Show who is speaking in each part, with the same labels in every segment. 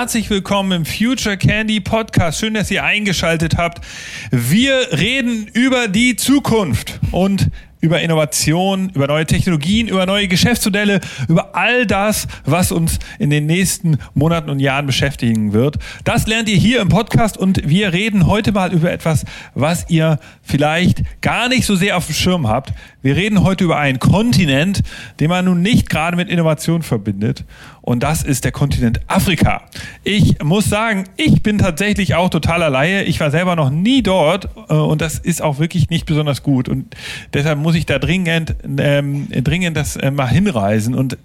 Speaker 1: herzlich willkommen im Future Candy Podcast. Schön, dass ihr eingeschaltet habt. Wir reden über die Zukunft und über Innovation, über neue Technologien, über neue Geschäftsmodelle, über all das, was uns in den nächsten Monaten und Jahren beschäftigen wird. Das lernt ihr hier im Podcast und wir reden heute mal über etwas, was ihr vielleicht gar nicht so sehr auf dem Schirm habt. Wir reden heute über einen Kontinent, den man nun nicht gerade mit Innovation verbindet. Und das ist der Kontinent Afrika. Ich muss sagen, ich bin tatsächlich auch totaler Laie. Ich war selber noch nie dort äh, und das ist auch wirklich nicht besonders gut. Und deshalb muss ich da dringend, ähm, dringend das äh, mal hinreisen. Und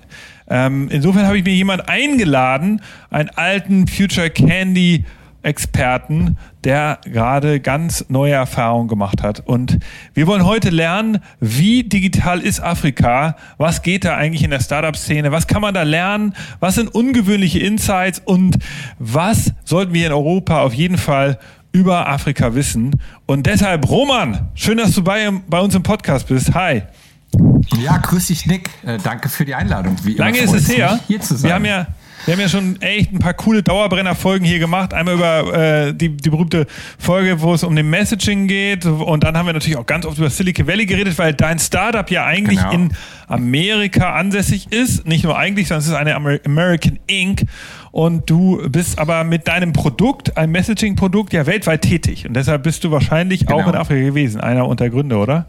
Speaker 1: ähm, insofern habe ich mir jemand eingeladen, einen alten Future Candy Experten, der gerade ganz neue Erfahrungen gemacht hat. Und wir wollen heute lernen, wie digital ist Afrika? Was geht da eigentlich in der Startup-Szene? Was kann man da lernen? Was sind ungewöhnliche Insights? Und was sollten wir in Europa auf jeden Fall über Afrika wissen? Und deshalb, Roman, schön, dass du bei, bei uns im Podcast bist. Hi.
Speaker 2: Ja, grüß dich, Nick. Äh, danke für die Einladung.
Speaker 1: Wie Lange ist es her? Hier zu sein. Wir haben ja wir haben ja schon echt ein paar coole Dauerbrenner-Folgen hier gemacht. Einmal über äh, die, die berühmte Folge, wo es um den Messaging geht. Und dann haben wir natürlich auch ganz oft über Silicon Valley geredet, weil dein Startup ja eigentlich genau. in Amerika ansässig ist. Nicht nur eigentlich, sondern es ist eine American Inc. Und du bist aber mit deinem Produkt, ein Messaging-Produkt, ja weltweit tätig. Und deshalb bist du wahrscheinlich genau. auch in Afrika gewesen, einer unter Gründe, oder?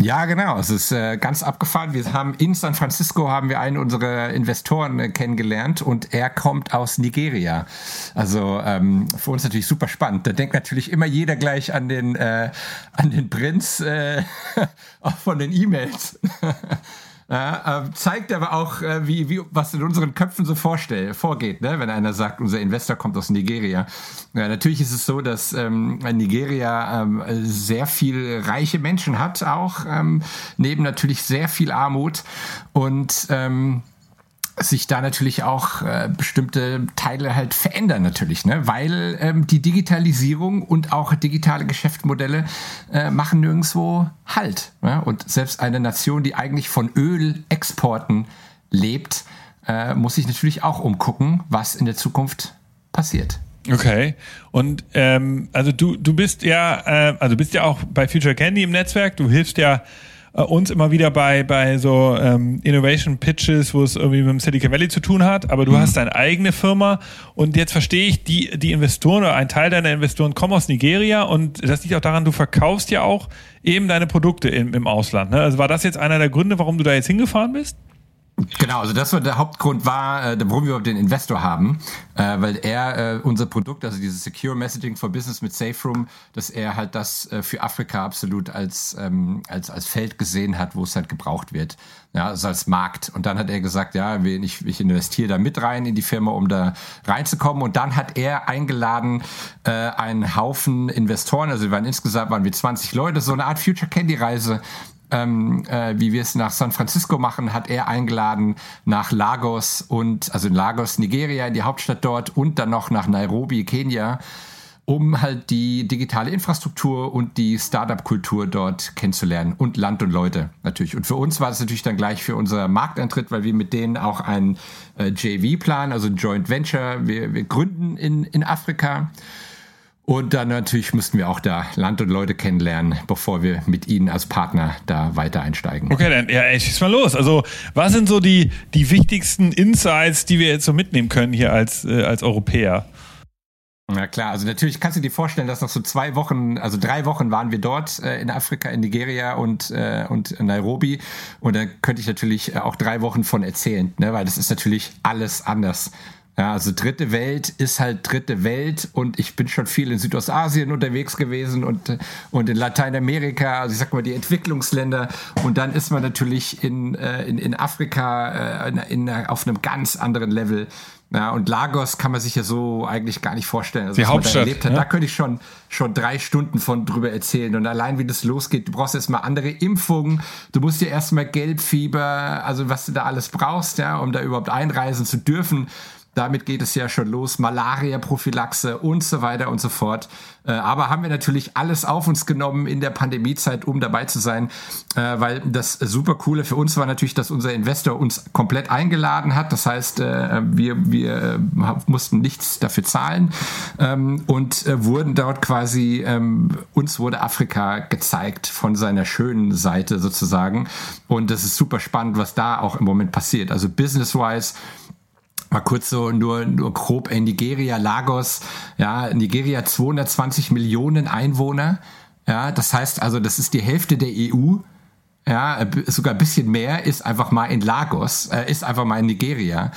Speaker 2: Ja, genau. Es ist äh, ganz abgefahren. Wir haben in San Francisco haben wir einen unserer Investoren äh, kennengelernt und er kommt aus Nigeria. Also ähm, für uns natürlich super spannend. Da denkt natürlich immer jeder gleich an den äh, an den Prinz äh, von den E-Mails. Ja, äh, zeigt aber auch, äh, wie, wie, was in unseren Köpfen so vorstell, vorgeht, ne? wenn einer sagt, unser Investor kommt aus Nigeria. Ja, natürlich ist es so, dass ähm, Nigeria ähm, sehr viel reiche Menschen hat, auch ähm, neben natürlich sehr viel Armut. Und ähm, sich da natürlich auch äh, bestimmte Teile halt verändern natürlich, ne? weil ähm, die Digitalisierung und auch digitale Geschäftsmodelle äh, machen nirgendwo Halt. Ne? Und selbst eine Nation, die eigentlich von Ölexporten lebt, äh, muss sich natürlich auch umgucken, was in der Zukunft passiert.
Speaker 1: Okay. Und ähm, also du du bist ja äh, also bist ja auch bei Future Candy im Netzwerk. Du hilfst ja äh, uns immer wieder bei, bei so ähm, Innovation Pitches, wo es irgendwie mit dem Silicon Valley zu tun hat, aber du mhm. hast deine eigene Firma und jetzt verstehe ich, die, die Investoren oder ein Teil deiner Investoren kommen aus Nigeria und das liegt auch daran, du verkaufst ja auch eben deine Produkte im, im Ausland. Ne? Also war das jetzt einer der Gründe, warum du da jetzt hingefahren bist?
Speaker 2: Genau, also das war der Hauptgrund war, äh, warum wir den Investor haben, äh, weil er äh, unser Produkt, also dieses Secure Messaging for Business mit SafeRoom, dass er halt das für Afrika absolut als ähm, als als Feld gesehen hat, wo es halt gebraucht wird, ja, also als Markt. Und dann hat er gesagt, ja, ich, ich investiere da mit rein in die Firma, um da reinzukommen. Und dann hat er eingeladen einen Haufen Investoren, also wir waren insgesamt waren wir 20 Leute, so eine Art Future Candy Reise ähm, äh, wie wir es nach San Francisco machen, hat er eingeladen nach Lagos und also in Lagos, Nigeria, in die Hauptstadt dort und dann noch nach Nairobi, Kenia, um halt die digitale Infrastruktur und die Startup-Kultur dort kennenzulernen und Land und Leute natürlich. Und für uns war es natürlich dann gleich für unser Markteintritt, weil wir mit denen auch ein äh, JV-Plan, also ein Joint Venture, wir, wir gründen in, in Afrika. Und dann natürlich müssten wir auch da Land und Leute kennenlernen, bevor wir mit ihnen als Partner da weiter einsteigen.
Speaker 1: Okay, dann ja, schieß mal los. Also, was sind so die, die wichtigsten Insights, die wir jetzt so mitnehmen können hier als, äh, als Europäer?
Speaker 2: Na klar, also natürlich kannst du dir vorstellen, dass noch so zwei Wochen, also drei Wochen waren wir dort äh, in Afrika, in Nigeria und, äh, und Nairobi. Und da könnte ich natürlich auch drei Wochen von erzählen, ne? weil das ist natürlich alles anders ja, also dritte Welt ist halt dritte Welt und ich bin schon viel in Südostasien unterwegs gewesen und, und in Lateinamerika, also ich sag mal die Entwicklungsländer und dann ist man natürlich in, äh, in, in Afrika äh, in, in, auf einem ganz anderen Level. Ja, und Lagos kann man sich ja so eigentlich gar nicht vorstellen.
Speaker 1: Also, die Hauptstadt. Da, erlebt
Speaker 2: hat, ja? da könnte ich schon, schon drei Stunden von drüber erzählen. Und allein wie das losgeht, du brauchst erstmal andere Impfungen, du musst dir erstmal Gelbfieber, also was du da alles brauchst, ja, um da überhaupt einreisen zu dürfen. Damit geht es ja schon los. Malaria-Prophylaxe und so weiter und so fort. Äh, aber haben wir natürlich alles auf uns genommen in der Pandemiezeit, um dabei zu sein, äh, weil das super coole für uns war natürlich, dass unser Investor uns komplett eingeladen hat. Das heißt, äh, wir, wir mussten nichts dafür zahlen ähm, und wurden dort quasi, ähm, uns wurde Afrika gezeigt von seiner schönen Seite sozusagen. Und das ist super spannend, was da auch im Moment passiert. Also business-wise Mal kurz so nur, nur grob in Nigeria, Lagos. Ja, Nigeria 220 Millionen Einwohner. Ja, das heißt also, das ist die Hälfte der EU. Ja, sogar ein bisschen mehr ist einfach mal in Lagos, äh, ist einfach mal in Nigeria.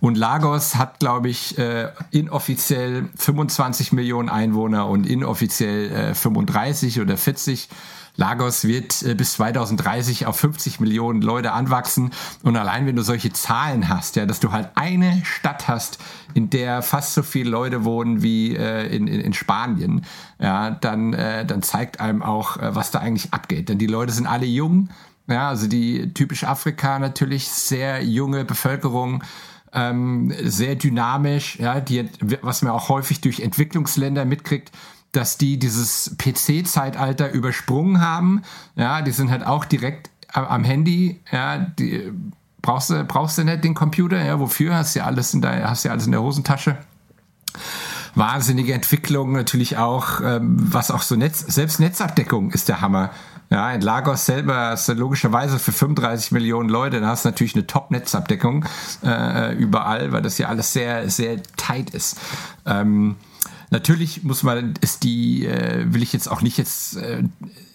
Speaker 2: Und Lagos hat, glaube ich, äh, inoffiziell 25 Millionen Einwohner und inoffiziell äh, 35 oder 40 Lagos wird äh, bis 2030 auf 50 Millionen Leute anwachsen. Und allein wenn du solche Zahlen hast, ja, dass du halt eine Stadt hast, in der fast so viele Leute wohnen wie äh, in, in, in Spanien, ja, dann, äh, dann zeigt einem auch, äh, was da eigentlich abgeht. Denn die Leute sind alle jung. Ja, also die typisch Afrika natürlich sehr junge Bevölkerung, ähm, sehr dynamisch, ja, die, was man auch häufig durch Entwicklungsländer mitkriegt, dass die dieses PC-Zeitalter übersprungen haben. Ja, die sind halt auch direkt am Handy. Ja, die, brauchst du, brauchst du nicht den Computer? Ja, wofür? Hast du ja alles in der, hast ja alles in der Hosentasche. Wahnsinnige Entwicklung natürlich auch, ähm, was auch so Netz, selbst Netzabdeckung ist der Hammer. Ja, in Lagos selber ist logischerweise für 35 Millionen Leute, da hast du natürlich eine Top-Netzabdeckung äh, überall, weil das ja alles sehr, sehr tight ist. Ähm, Natürlich muss man, ist die, äh, will ich jetzt auch nicht jetzt, äh,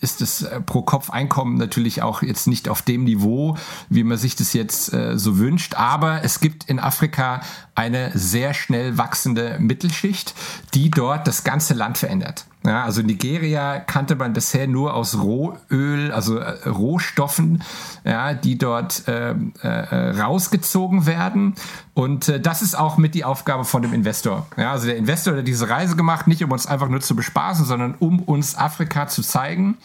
Speaker 2: ist das äh, pro Kopf Einkommen natürlich auch jetzt nicht auf dem Niveau, wie man sich das jetzt äh, so wünscht. Aber es gibt in Afrika eine sehr schnell wachsende Mittelschicht, die dort das ganze Land verändert. Ja, also Nigeria kannte man bisher nur aus Rohöl, also äh, Rohstoffen, ja, die dort äh, äh, rausgezogen werden. Und äh, das ist auch mit die Aufgabe von dem Investor. Ja, also der Investor hat diese Reise gemacht, nicht um uns einfach nur zu bespaßen, sondern um uns Afrika zu zeigen,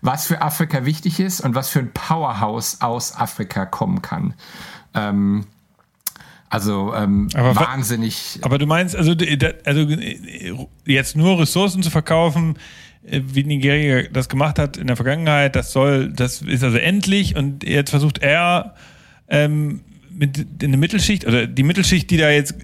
Speaker 2: was für Afrika wichtig ist und was für ein Powerhouse aus Afrika kommen kann. Ähm, also ähm, aber, wahnsinnig.
Speaker 1: Aber du meinst, also, also jetzt nur Ressourcen zu verkaufen, äh, wie Nigeria das gemacht hat in der Vergangenheit, das soll, das ist also endlich und jetzt versucht er ähm, mit in der Mittelschicht, oder die Mittelschicht, die da jetzt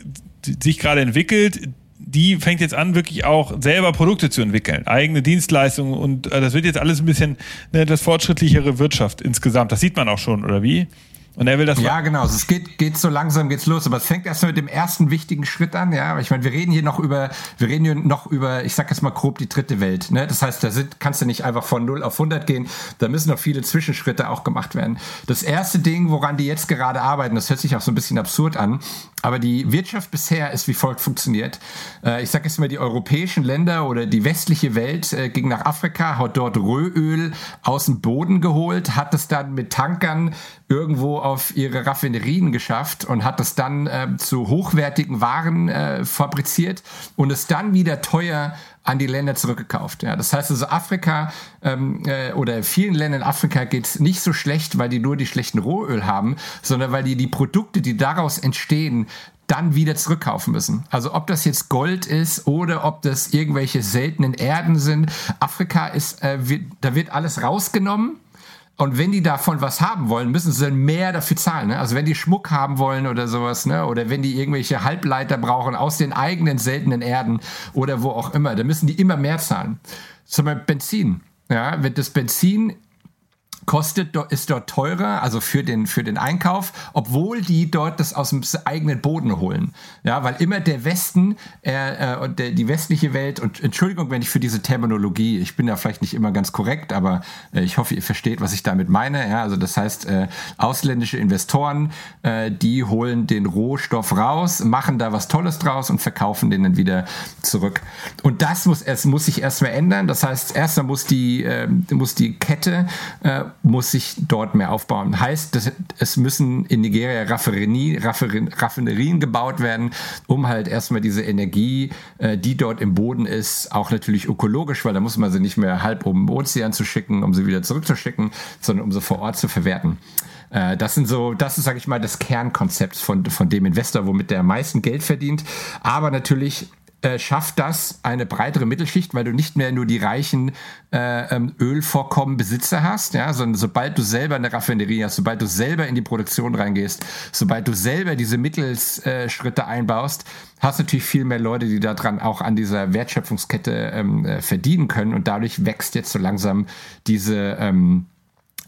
Speaker 1: sich gerade entwickelt, die fängt jetzt an, wirklich auch selber Produkte zu entwickeln, eigene Dienstleistungen und äh, das wird jetzt alles ein bisschen eine etwas fortschrittlichere Wirtschaft insgesamt. Das sieht man auch schon, oder wie?
Speaker 2: Und er will das. Ja, genau. Es geht, geht so langsam geht's los. Aber es fängt erst mit dem ersten wichtigen Schritt an. Ja, ich meine, wir reden hier noch über, wir reden hier noch über, ich sag jetzt mal grob die dritte Welt. Ne? Das heißt, da sind, kannst du nicht einfach von 0 auf 100 gehen. Da müssen noch viele Zwischenschritte auch gemacht werden. Das erste Ding, woran die jetzt gerade arbeiten, das hört sich auch so ein bisschen absurd an. Aber die Wirtschaft bisher ist wie folgt funktioniert. Äh, ich sage jetzt mal, die europäischen Länder oder die westliche Welt äh, ging nach Afrika, hat dort Rohöl aus dem Boden geholt, hat es dann mit Tankern irgendwo auf ihre Raffinerien geschafft und hat es dann äh, zu hochwertigen Waren fabriziert und es dann wieder teuer an die Länder zurückgekauft. Ja, das heißt also Afrika ähm, äh, oder vielen Ländern in Afrika geht's nicht so schlecht, weil die nur die schlechten Rohöl haben, sondern weil die die Produkte, die daraus entstehen, dann wieder zurückkaufen müssen. Also ob das jetzt Gold ist oder ob das irgendwelche seltenen Erden sind. Afrika ist, äh, wird, da wird alles rausgenommen und wenn die davon was haben wollen, müssen sie dann mehr dafür zahlen. Ne? Also wenn die Schmuck haben wollen oder sowas, ne? oder wenn die irgendwelche Halbleiter brauchen aus den eigenen seltenen Erden oder wo auch immer, dann müssen die immer mehr zahlen. Zum Beispiel Benzin. Ja, wenn das Benzin kostet, ist dort teurer, also für den, für den Einkauf, obwohl die dort das aus dem eigenen Boden holen. Ja, weil immer der Westen äh, und der, die westliche Welt, und Entschuldigung, wenn ich für diese Terminologie, ich bin da vielleicht nicht immer ganz korrekt, aber äh, ich hoffe, ihr versteht, was ich damit meine. Ja, also das heißt, äh, ausländische Investoren, äh, die holen den Rohstoff raus, machen da was Tolles draus und verkaufen den dann wieder zurück. Und das muss, es muss sich erstmal ändern. Das heißt, erstmal muss die, äh, muss die Kette äh, muss sich dort mehr aufbauen. Heißt, dass es müssen in Nigeria Raffinerie, Raffinerien gebaut werden, um halt erstmal diese Energie, äh, die dort im Boden ist, auch natürlich ökologisch, weil da muss man sie nicht mehr halb um den Ozean zu schicken, um sie wieder zurückzuschicken, sondern um sie vor Ort zu verwerten. Äh, das sind so, das ist, sage ich mal, das Kernkonzept von, von dem Investor, womit der am meisten Geld verdient. Aber natürlich äh, schafft das eine breitere Mittelschicht, weil du nicht mehr nur die reichen äh, ähm, Ölvorkommenbesitzer hast, ja, sondern sobald du selber eine Raffinerie hast, sobald du selber in die Produktion reingehst, sobald du selber diese Mittelsschritte einbaust, hast du natürlich viel mehr Leute, die daran auch an dieser Wertschöpfungskette ähm, äh, verdienen können. Und dadurch wächst jetzt so langsam diese ähm,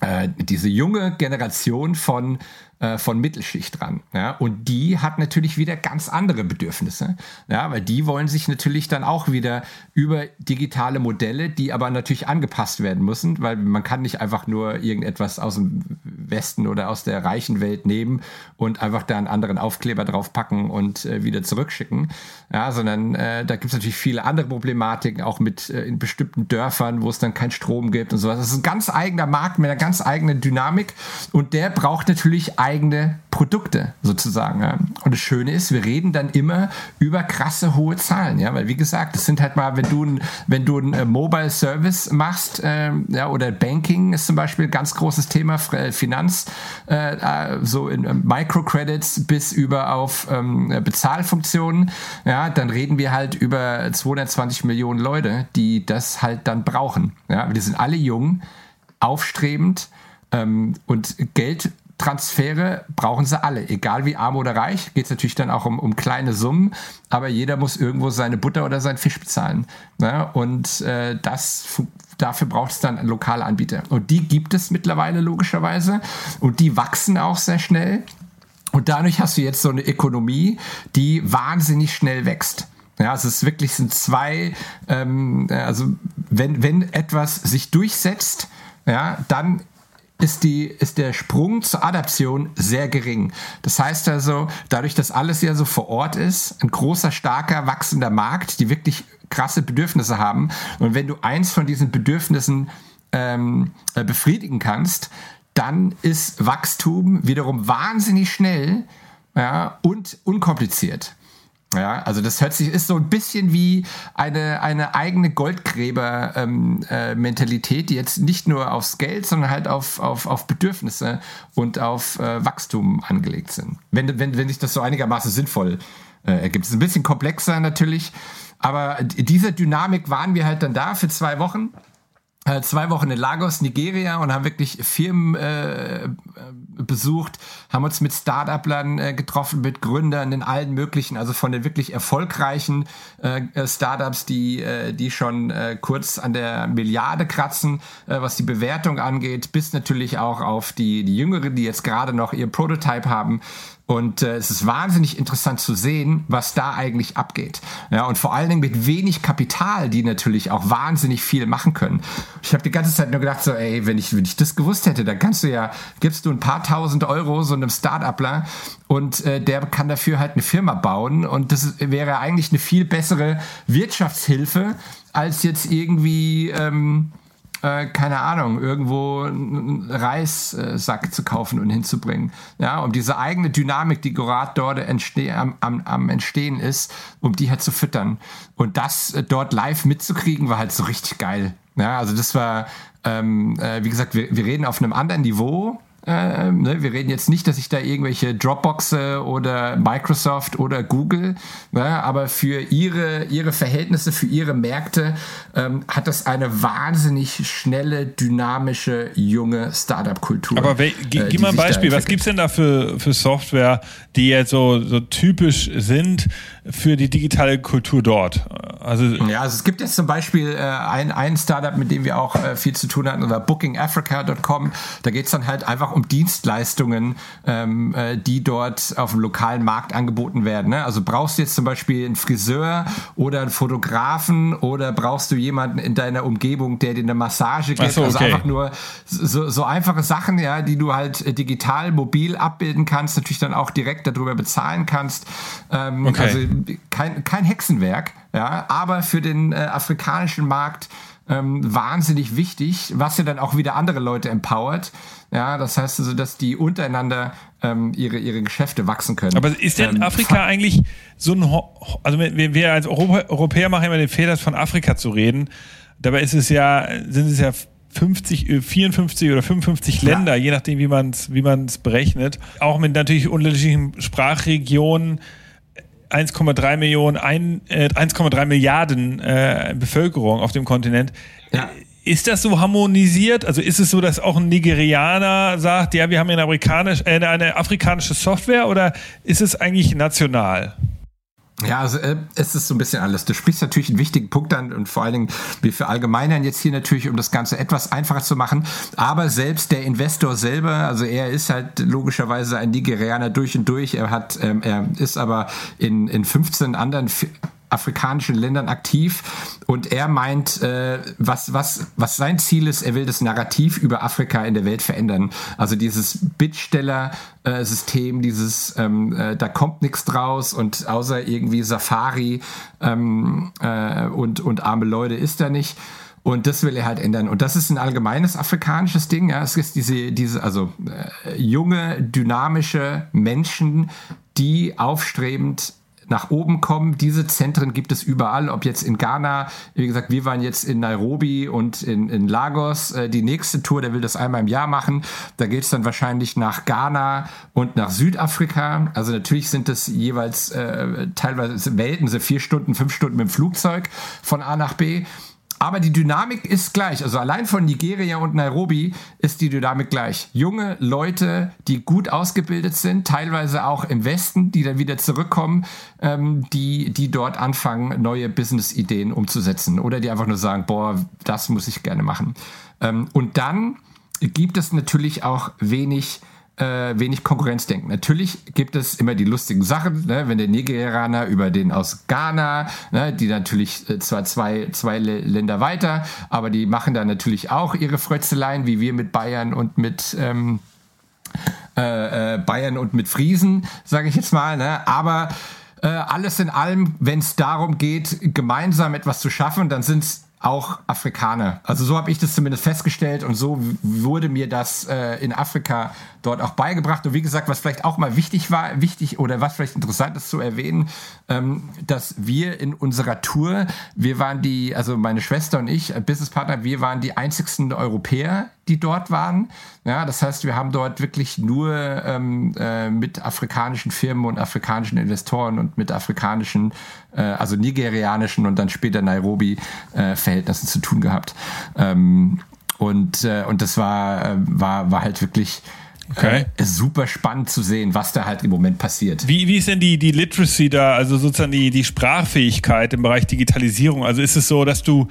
Speaker 2: äh, diese junge Generation von äh, von Mittelschicht dran. Ja? Und die hat natürlich wieder ganz andere Bedürfnisse, ja? weil die wollen sich natürlich dann auch wieder über digitale Modelle, die aber natürlich angepasst werden müssen, weil man kann nicht einfach nur irgendetwas aus dem Westen oder aus der reichen Welt nehmen und einfach da einen anderen Aufkleber draufpacken und äh, wieder zurückschicken, ja? sondern äh, da gibt es natürlich viele andere Problematiken, auch mit äh, in bestimmten Dörfern, wo es dann keinen Strom gibt und sowas. Das ist ein ganz eigener Markt mit einer ganz eigenen Dynamik und der braucht natürlich eigene Produkte sozusagen. Und das Schöne ist, wir reden dann immer über krasse hohe Zahlen, ja, weil wie gesagt, das sind halt mal, wenn du ein, wenn du ein äh, Mobile Service machst, äh, ja, oder Banking ist zum Beispiel ein ganz großes Thema, äh, Finanz, äh, äh, so in äh, Microcredits bis über auf ähm, Bezahlfunktionen, ja, dann reden wir halt über 220 Millionen Leute, die das halt dann brauchen. Ja, die sind alle jung, aufstrebend ähm, und Geld Transfere brauchen sie alle, egal wie arm oder reich. Geht es natürlich dann auch um, um kleine Summen, aber jeder muss irgendwo seine Butter oder seinen Fisch bezahlen. Ne? Und äh, das dafür braucht es dann lokale Anbieter. Und die gibt es mittlerweile logischerweise und die wachsen auch sehr schnell. Und dadurch hast du jetzt so eine Ökonomie, die wahnsinnig schnell wächst. Ja, es ist wirklich sind zwei, ähm, also wenn, wenn etwas sich durchsetzt, ja, dann ist, die, ist der Sprung zur Adaption sehr gering. Das heißt also, dadurch, dass alles ja so vor Ort ist, ein großer, starker, wachsender Markt, die wirklich krasse Bedürfnisse haben. Und wenn du eins von diesen Bedürfnissen ähm, äh, befriedigen kannst, dann ist Wachstum wiederum wahnsinnig schnell ja, und unkompliziert. Ja, also das hört sich, ist so ein bisschen wie eine, eine eigene Goldgräber-Mentalität, ähm, äh, die jetzt nicht nur aufs Geld, sondern halt auf, auf, auf Bedürfnisse und auf äh, Wachstum angelegt sind. Wenn, wenn, wenn sich das so einigermaßen sinnvoll äh, ergibt. Es ist ein bisschen komplexer natürlich, aber diese Dynamik waren wir halt dann da für zwei Wochen äh, zwei Wochen in Lagos, Nigeria und haben wirklich Firmen äh, besucht, haben uns mit Start-uplern äh, getroffen, mit Gründern in allen möglichen, also von den wirklich erfolgreichen äh, äh Startups, die, äh, die schon äh, kurz an der Milliarde kratzen, äh, was die Bewertung angeht, bis natürlich auch auf die, die Jüngeren, die jetzt gerade noch ihr Prototype haben. Und äh, es ist wahnsinnig interessant zu sehen, was da eigentlich abgeht. Ja, und vor allen Dingen mit wenig Kapital, die natürlich auch wahnsinnig viel machen können. Ich habe die ganze Zeit nur gedacht, so, ey, wenn ich, wenn ich das gewusst hätte, dann kannst du ja, gibst du ein paar tausend Euro so einem Start-upler und äh, der kann dafür halt eine Firma bauen. Und das wäre eigentlich eine viel bessere Wirtschaftshilfe, als jetzt irgendwie. Ähm, äh, keine Ahnung, irgendwo einen Reissack zu kaufen und hinzubringen. Ja, um diese eigene Dynamik, die gerade dort entste am, am, am Entstehen ist, um die halt zu füttern. Und das äh, dort live mitzukriegen, war halt so richtig geil. Ja, also das war, ähm, äh, wie gesagt, wir, wir reden auf einem anderen Niveau äh, ne, wir reden jetzt nicht, dass ich da irgendwelche Dropboxe oder Microsoft oder Google, ne, aber für ihre, ihre Verhältnisse, für ihre Märkte ähm, hat das eine wahnsinnig schnelle, dynamische, junge Startup-Kultur.
Speaker 1: Aber we, äh, gib mal ein Beispiel, was gibt es denn da für, für Software, die jetzt so, so typisch sind für die digitale Kultur dort?
Speaker 2: Also, ja, also es gibt jetzt zum Beispiel äh, ein, ein Startup, mit dem wir auch äh, viel zu tun hatten, oder bookingafrica.com. Da geht es dann halt einfach um Dienstleistungen, ähm, äh, die dort auf dem lokalen Markt angeboten werden. Ne? Also brauchst du jetzt zum Beispiel einen Friseur oder einen Fotografen oder brauchst du jemanden in deiner Umgebung, der dir eine Massage gibt? So, also okay. Also einfach nur so, so einfache Sachen, ja, die du halt äh, digital, mobil abbilden kannst, natürlich dann auch direkt darüber bezahlen kannst. Ähm, okay. Also kein, kein Hexenwerk, ja, aber für den äh, afrikanischen Markt ähm, wahnsinnig wichtig, was ja dann auch wieder andere Leute empowert. Ja, das heißt also, dass die untereinander ähm, ihre, ihre Geschäfte wachsen können.
Speaker 1: Aber ist denn ähm, Afrika eigentlich so ein, also wir, wir als Europa, Europäer machen immer den Fehler, von Afrika zu reden. Dabei ist es ja, sind es ja 50, 54 äh, oder 55 ja. Länder, je nachdem, wie man es wie man's berechnet. Auch mit natürlich unterschiedlichen Sprachregionen. 1,3 Millionen, äh, 1,3 Milliarden äh, Bevölkerung auf dem Kontinent. Ja. Ist das so harmonisiert? Also ist es so, dass auch ein Nigerianer sagt, ja, wir haben eine, amerikanisch, äh, eine afrikanische Software oder ist es eigentlich national?
Speaker 2: Ja, also äh, es ist so ein bisschen alles. Du sprichst natürlich einen wichtigen Punkt an und vor allen Dingen, wir verallgemeinern jetzt hier natürlich, um das Ganze etwas einfacher zu machen. Aber selbst der Investor selber, also er ist halt logischerweise ein Nigerianer durch und durch. Er hat, ähm, er ist aber in, in 15 anderen afrikanischen Ländern aktiv und er meint, äh, was, was, was sein Ziel ist, er will das Narrativ über Afrika in der Welt verändern. Also dieses Bittsteller-System, dieses, ähm, äh, da kommt nichts draus und außer irgendwie Safari ähm, äh, und, und arme Leute ist da nicht. Und das will er halt ändern. Und das ist ein allgemeines afrikanisches Ding. Ja. Es ist diese, diese also äh, junge, dynamische Menschen, die aufstrebend nach oben kommen. Diese Zentren gibt es überall, ob jetzt in Ghana, wie gesagt, wir waren jetzt in Nairobi und in, in Lagos. Äh, die nächste Tour, der will das einmal im Jahr machen. Da geht es dann wahrscheinlich nach Ghana und nach Südafrika. Also natürlich sind das jeweils äh, teilweise Welten, so vier Stunden, fünf Stunden mit dem Flugzeug von A nach B. Aber die Dynamik ist gleich. Also allein von Nigeria und Nairobi ist die Dynamik gleich. Junge Leute, die gut ausgebildet sind, teilweise auch im Westen, die dann wieder zurückkommen, ähm, die, die dort anfangen, neue Business-Ideen umzusetzen. Oder die einfach nur sagen, boah, das muss ich gerne machen. Ähm, und dann gibt es natürlich auch wenig äh, wenig Konkurrenzdenken. Natürlich gibt es immer die lustigen Sachen, ne? wenn der Nigerianer über den aus Ghana, ne? die natürlich äh, zwar zwei, zwei Länder weiter, aber die machen da natürlich auch ihre Frötzeleien, wie wir mit Bayern und mit ähm, äh, äh Bayern und mit Friesen, sage ich jetzt mal. Ne? Aber äh, alles in allem, wenn es darum geht, gemeinsam etwas zu schaffen, dann sind es auch Afrikaner. Also so habe ich das zumindest festgestellt und so wurde mir das äh, in Afrika dort auch beigebracht. Und wie gesagt, was vielleicht auch mal wichtig war, wichtig oder was vielleicht interessant ist zu erwähnen, ähm, dass wir in unserer Tour, wir waren die, also meine Schwester und ich, Businesspartner, wir waren die einzigsten Europäer, die dort waren. Ja, das heißt, wir haben dort wirklich nur ähm, äh, mit afrikanischen Firmen und afrikanischen Investoren und mit afrikanischen, äh, also nigerianischen und dann später Nairobi äh, zu tun gehabt. Ähm, und, äh, und das war, äh, war, war halt wirklich Okay. Äh, super spannend zu sehen, was da halt im Moment passiert.
Speaker 1: Wie, wie ist denn die, die Literacy da, also sozusagen die, die Sprachfähigkeit im Bereich Digitalisierung? Also ist es so, dass du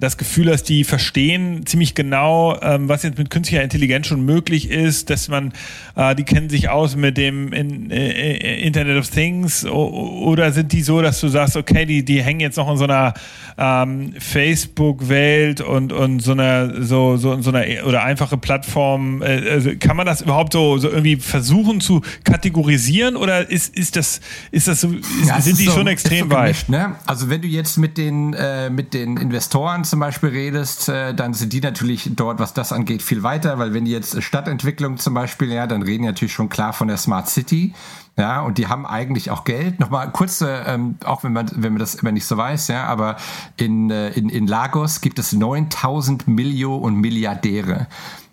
Speaker 1: das Gefühl dass die verstehen ziemlich genau, ähm, was jetzt mit künstlicher Intelligenz schon möglich ist, dass man, äh, die kennen sich aus mit dem in, äh, Internet of Things oder sind die so, dass du sagst, okay, die, die hängen jetzt noch in so einer ähm, Facebook-Welt und, und so einer, so, so, so einer, oder einfache Plattform, äh, also kann man das überhaupt so, so irgendwie versuchen zu kategorisieren oder ist, ist das, ist das so, ja, sind die so, schon extrem so gemischt,
Speaker 2: weit? Ne? Also wenn du jetzt mit den, äh, mit den Investoren zum Beispiel redest, äh, dann sind die natürlich dort, was das angeht, viel weiter, weil wenn die jetzt Stadtentwicklung zum Beispiel, ja, dann reden die natürlich schon klar von der Smart City. Ja, und die haben eigentlich auch Geld. Nochmal kurze, ähm, auch wenn man, wenn man das immer nicht so weiß, ja, aber in, äh, in, in Lagos gibt es 9000 Millionen und Milliardäre.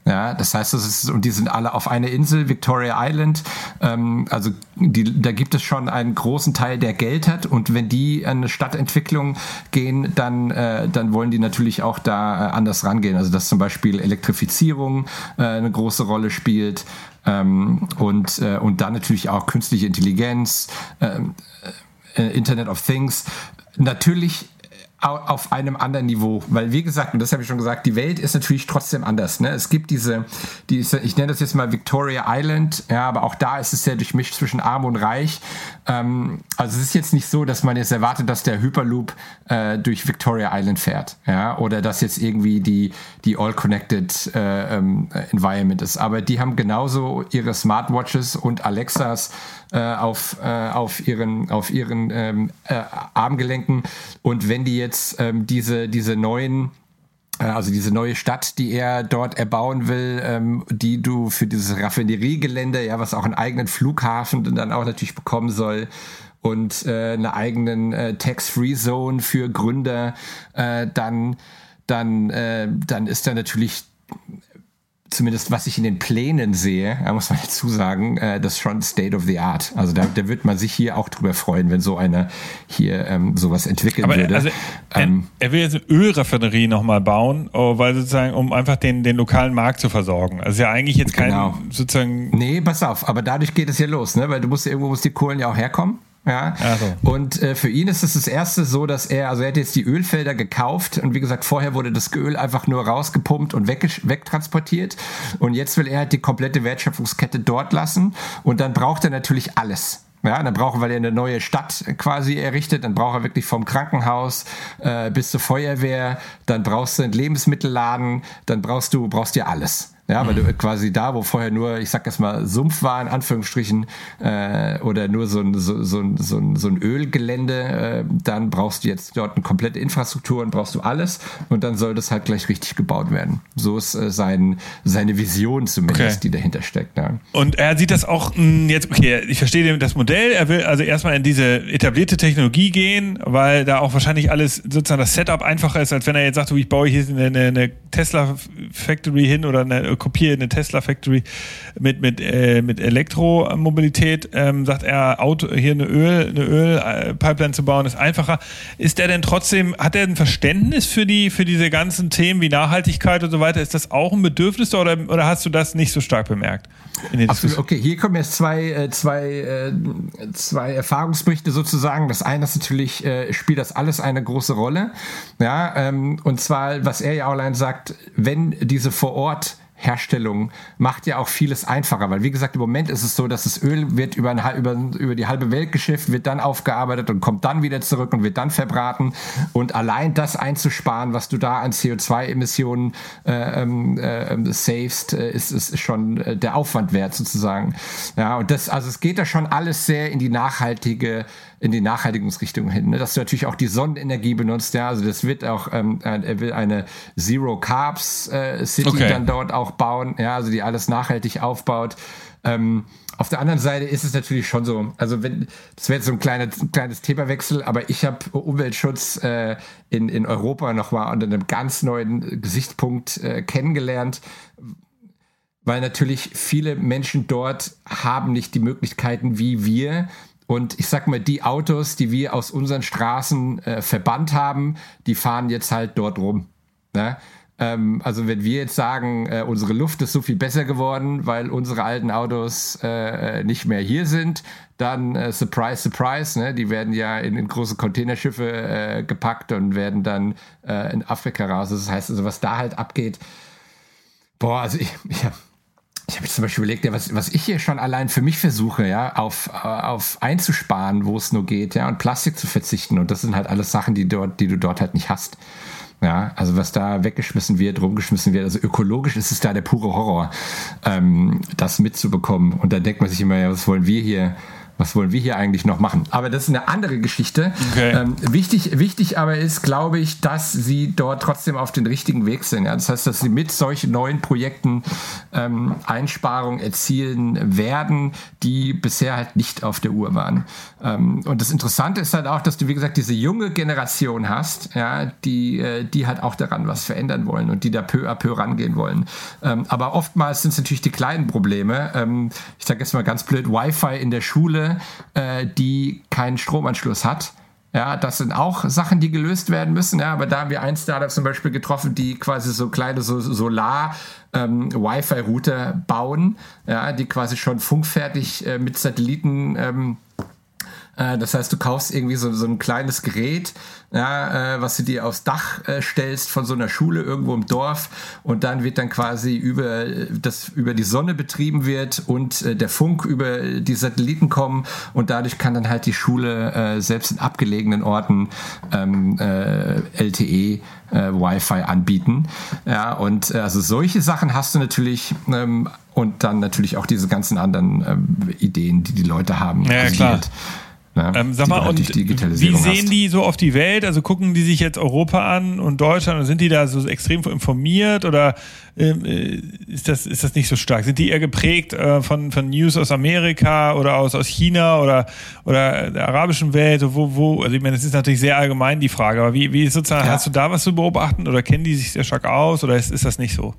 Speaker 2: Ja, das heißt, das ist, und die sind alle auf einer Insel, Victoria Island. Ähm, also die, da gibt es schon einen großen Teil, der Geld hat. Und wenn die an eine Stadtentwicklung gehen, dann, äh, dann wollen die natürlich auch da äh, anders rangehen. Also dass zum Beispiel Elektrifizierung äh, eine große Rolle spielt. Ähm, und, äh, und dann natürlich auch künstliche Intelligenz, ähm, äh, Internet of Things. Natürlich auf einem anderen Niveau, weil wie gesagt, und das habe ich schon gesagt, die Welt ist natürlich trotzdem anders. Ne? Es gibt diese, diese, ich nenne das jetzt mal Victoria Island, ja, aber auch da ist es sehr durchmischt zwischen Arm und Reich. Ähm, also es ist jetzt nicht so, dass man jetzt erwartet, dass der Hyperloop äh, durch Victoria Island fährt, ja, oder dass jetzt irgendwie die die all connected äh, ähm, Environment ist. Aber die haben genauso ihre Smartwatches und Alexas äh, auf, äh, auf ihren, auf ihren ähm, äh, Armgelenken. Und wenn die jetzt ähm, diese, diese neuen äh, also diese neue Stadt, die er dort erbauen will, ähm, die du für dieses Raffineriegelände, ja, was auch einen eigenen Flughafen dann auch natürlich bekommen soll und äh, eine eigenen äh, Tax-Free-Zone für Gründer, äh, dann dann äh, dann ist da natürlich zumindest was ich in den Plänen sehe, da muss man dazu sagen, äh, das ist schon State of the Art. Also da, da wird man sich hier auch drüber freuen, wenn so einer hier ähm, sowas entwickeln Aber würde. Also,
Speaker 1: ähm, er, er, will jetzt eine Ölraffinerie nochmal bauen, oh, weil sozusagen, um einfach den, den lokalen Markt zu versorgen. Also ja eigentlich jetzt kein genau. sozusagen.
Speaker 2: Nee, pass auf, aber dadurch geht es ja los, ne? Weil du musst irgendwo muss die Kohlen ja auch herkommen. Ja. So. Und äh, für ihn ist es das erste so, dass er, also er hat jetzt die Ölfelder gekauft und wie gesagt, vorher wurde das Öl einfach nur rausgepumpt und weg, wegtransportiert. Und jetzt will er halt die komplette Wertschöpfungskette dort lassen. Und dann braucht er natürlich alles. Ja, dann brauchen wir eine neue Stadt quasi errichtet, dann braucht er wirklich vom Krankenhaus äh, bis zur Feuerwehr, dann brauchst du einen Lebensmittelladen, dann brauchst du brauchst dir alles. Ja, weil du quasi da, wo vorher nur, ich sag jetzt mal, Sumpf war, in Anführungsstrichen, äh, oder nur so ein, so, so, so, ein, so ein Ölgelände, äh, dann brauchst du jetzt dort eine komplette Infrastruktur und brauchst du alles und dann soll das halt gleich richtig gebaut werden. So ist äh, sein, seine Vision zumindest, okay. die dahinter steckt. Ja.
Speaker 1: Und er sieht das auch mh, hm, jetzt, okay, ich verstehe das Modell, er will also erstmal in diese etablierte Technologie gehen, weil da auch wahrscheinlich alles sozusagen das Setup einfacher ist, als wenn er jetzt sagt, ich baue hier eine, eine Tesla Factory hin oder eine kopiere eine Tesla Factory mit, mit, äh, mit Elektromobilität, ähm, sagt er, Auto, hier eine Öl, eine Ölpipeline zu bauen, ist einfacher. Ist der denn trotzdem, hat er ein Verständnis für die, für diese ganzen Themen wie Nachhaltigkeit und so weiter? Ist das auch ein Bedürfnis oder, oder hast du das nicht so stark bemerkt?
Speaker 2: Absolut. Okay, hier kommen jetzt zwei, äh, zwei, äh, zwei Erfahrungsberichte sozusagen. Das eine ist natürlich, äh, spielt das alles eine große Rolle. Ja, ähm, und zwar, was er ja allein sagt, wenn diese vor Ort Herstellung macht ja auch vieles einfacher, weil wie gesagt, im Moment ist es so, dass das Öl wird über, ein, über, über die halbe Welt geschifft, wird dann aufgearbeitet und kommt dann wieder zurück und wird dann verbraten. Und allein das einzusparen, was du da an CO2-Emissionen äh, ähm, äh, savest, äh, ist, ist schon äh, der Aufwand wert sozusagen. Ja, und das, also es geht da schon alles sehr in die nachhaltige in die Nachhaltigungsrichtung hin, ne? dass du natürlich auch die Sonnenenergie benutzt, ja, also das wird auch, ähm, er will eine Zero Carbs äh, City okay. dann dort auch bauen, ja, also die alles nachhaltig aufbaut. Ähm, auf der anderen Seite ist es natürlich schon so, also wenn, das wäre jetzt so ein kleines, kleines Themawechsel, aber ich habe Umweltschutz äh, in, in Europa nochmal unter einem ganz neuen Gesichtspunkt äh, kennengelernt, weil natürlich viele Menschen dort haben nicht die Möglichkeiten wie wir, und ich sag mal, die Autos, die wir aus unseren Straßen äh, verbannt haben, die fahren jetzt halt dort rum. Ne? Ähm, also wenn wir jetzt sagen, äh, unsere Luft ist so viel besser geworden, weil unsere alten Autos äh, nicht mehr hier sind, dann äh, surprise, surprise, ne? die werden ja in, in große Containerschiffe äh, gepackt und werden dann äh, in Afrika raus. Das heißt also, was da halt abgeht, boah, also ich, ich habe ich habe jetzt zum Beispiel überlegt, ja, was, was ich hier schon allein für mich versuche, ja, auf, auf einzusparen, wo es nur geht, ja, und Plastik zu verzichten. Und das sind halt alles Sachen, die dort, die du dort halt nicht hast. Ja, also was da weggeschmissen wird, rumgeschmissen wird, also ökologisch ist es da der pure Horror, ähm, das mitzubekommen. Und da denkt man sich immer, ja, was wollen wir hier? Was wollen wir hier eigentlich noch machen? Aber das ist eine andere Geschichte. Okay. Ähm, wichtig, wichtig aber ist, glaube ich, dass sie dort trotzdem auf den richtigen Weg sind. Ja? Das heißt, dass sie mit solchen neuen Projekten ähm, Einsparungen erzielen werden, die bisher halt nicht auf der Uhr waren. Ähm, und das Interessante ist halt auch, dass du, wie gesagt, diese junge Generation hast, ja, die, äh, die halt auch daran was verändern wollen und die da peu à peu rangehen wollen. Ähm, aber oftmals sind es natürlich die kleinen Probleme. Ähm, ich sage jetzt mal ganz blöd, Wi-Fi in der Schule äh, die keinen Stromanschluss hat. Ja, das sind auch Sachen, die gelöst werden müssen. Ja, aber da haben wir ein Startup zum Beispiel getroffen, die quasi so kleine so Solar ähm, bauen, ja, die quasi schon funkfertig äh, mit Satelliten ähm, äh, das heißt, du kaufst irgendwie so, so ein kleines Gerät, ja, äh, was du dir aufs Dach äh, stellst von so einer Schule irgendwo im Dorf und dann wird dann quasi über das über die Sonne betrieben wird und äh, der Funk über die Satelliten kommen und dadurch kann dann halt die Schule äh, selbst in abgelegenen Orten ähm, äh, LTE äh, Wi-Fi anbieten. Ja, und äh, also solche Sachen hast du natürlich ähm, und dann natürlich auch diese ganzen anderen ähm, Ideen, die die Leute haben.
Speaker 1: Ja, klar. Ja, ähm, sag mal, und wie sehen hast. die so auf die Welt? Also gucken die sich jetzt Europa an und Deutschland und sind die da so extrem informiert oder ähm, äh, ist, das, ist das nicht so stark? Sind die eher geprägt äh, von, von News aus Amerika oder aus, aus China oder, oder der arabischen Welt? Wo, wo, also ich meine, das ist natürlich sehr allgemein die Frage, aber wie, wie sozusagen, ja. hast du da was zu beobachten oder kennen die sich sehr stark aus oder ist, ist das nicht so?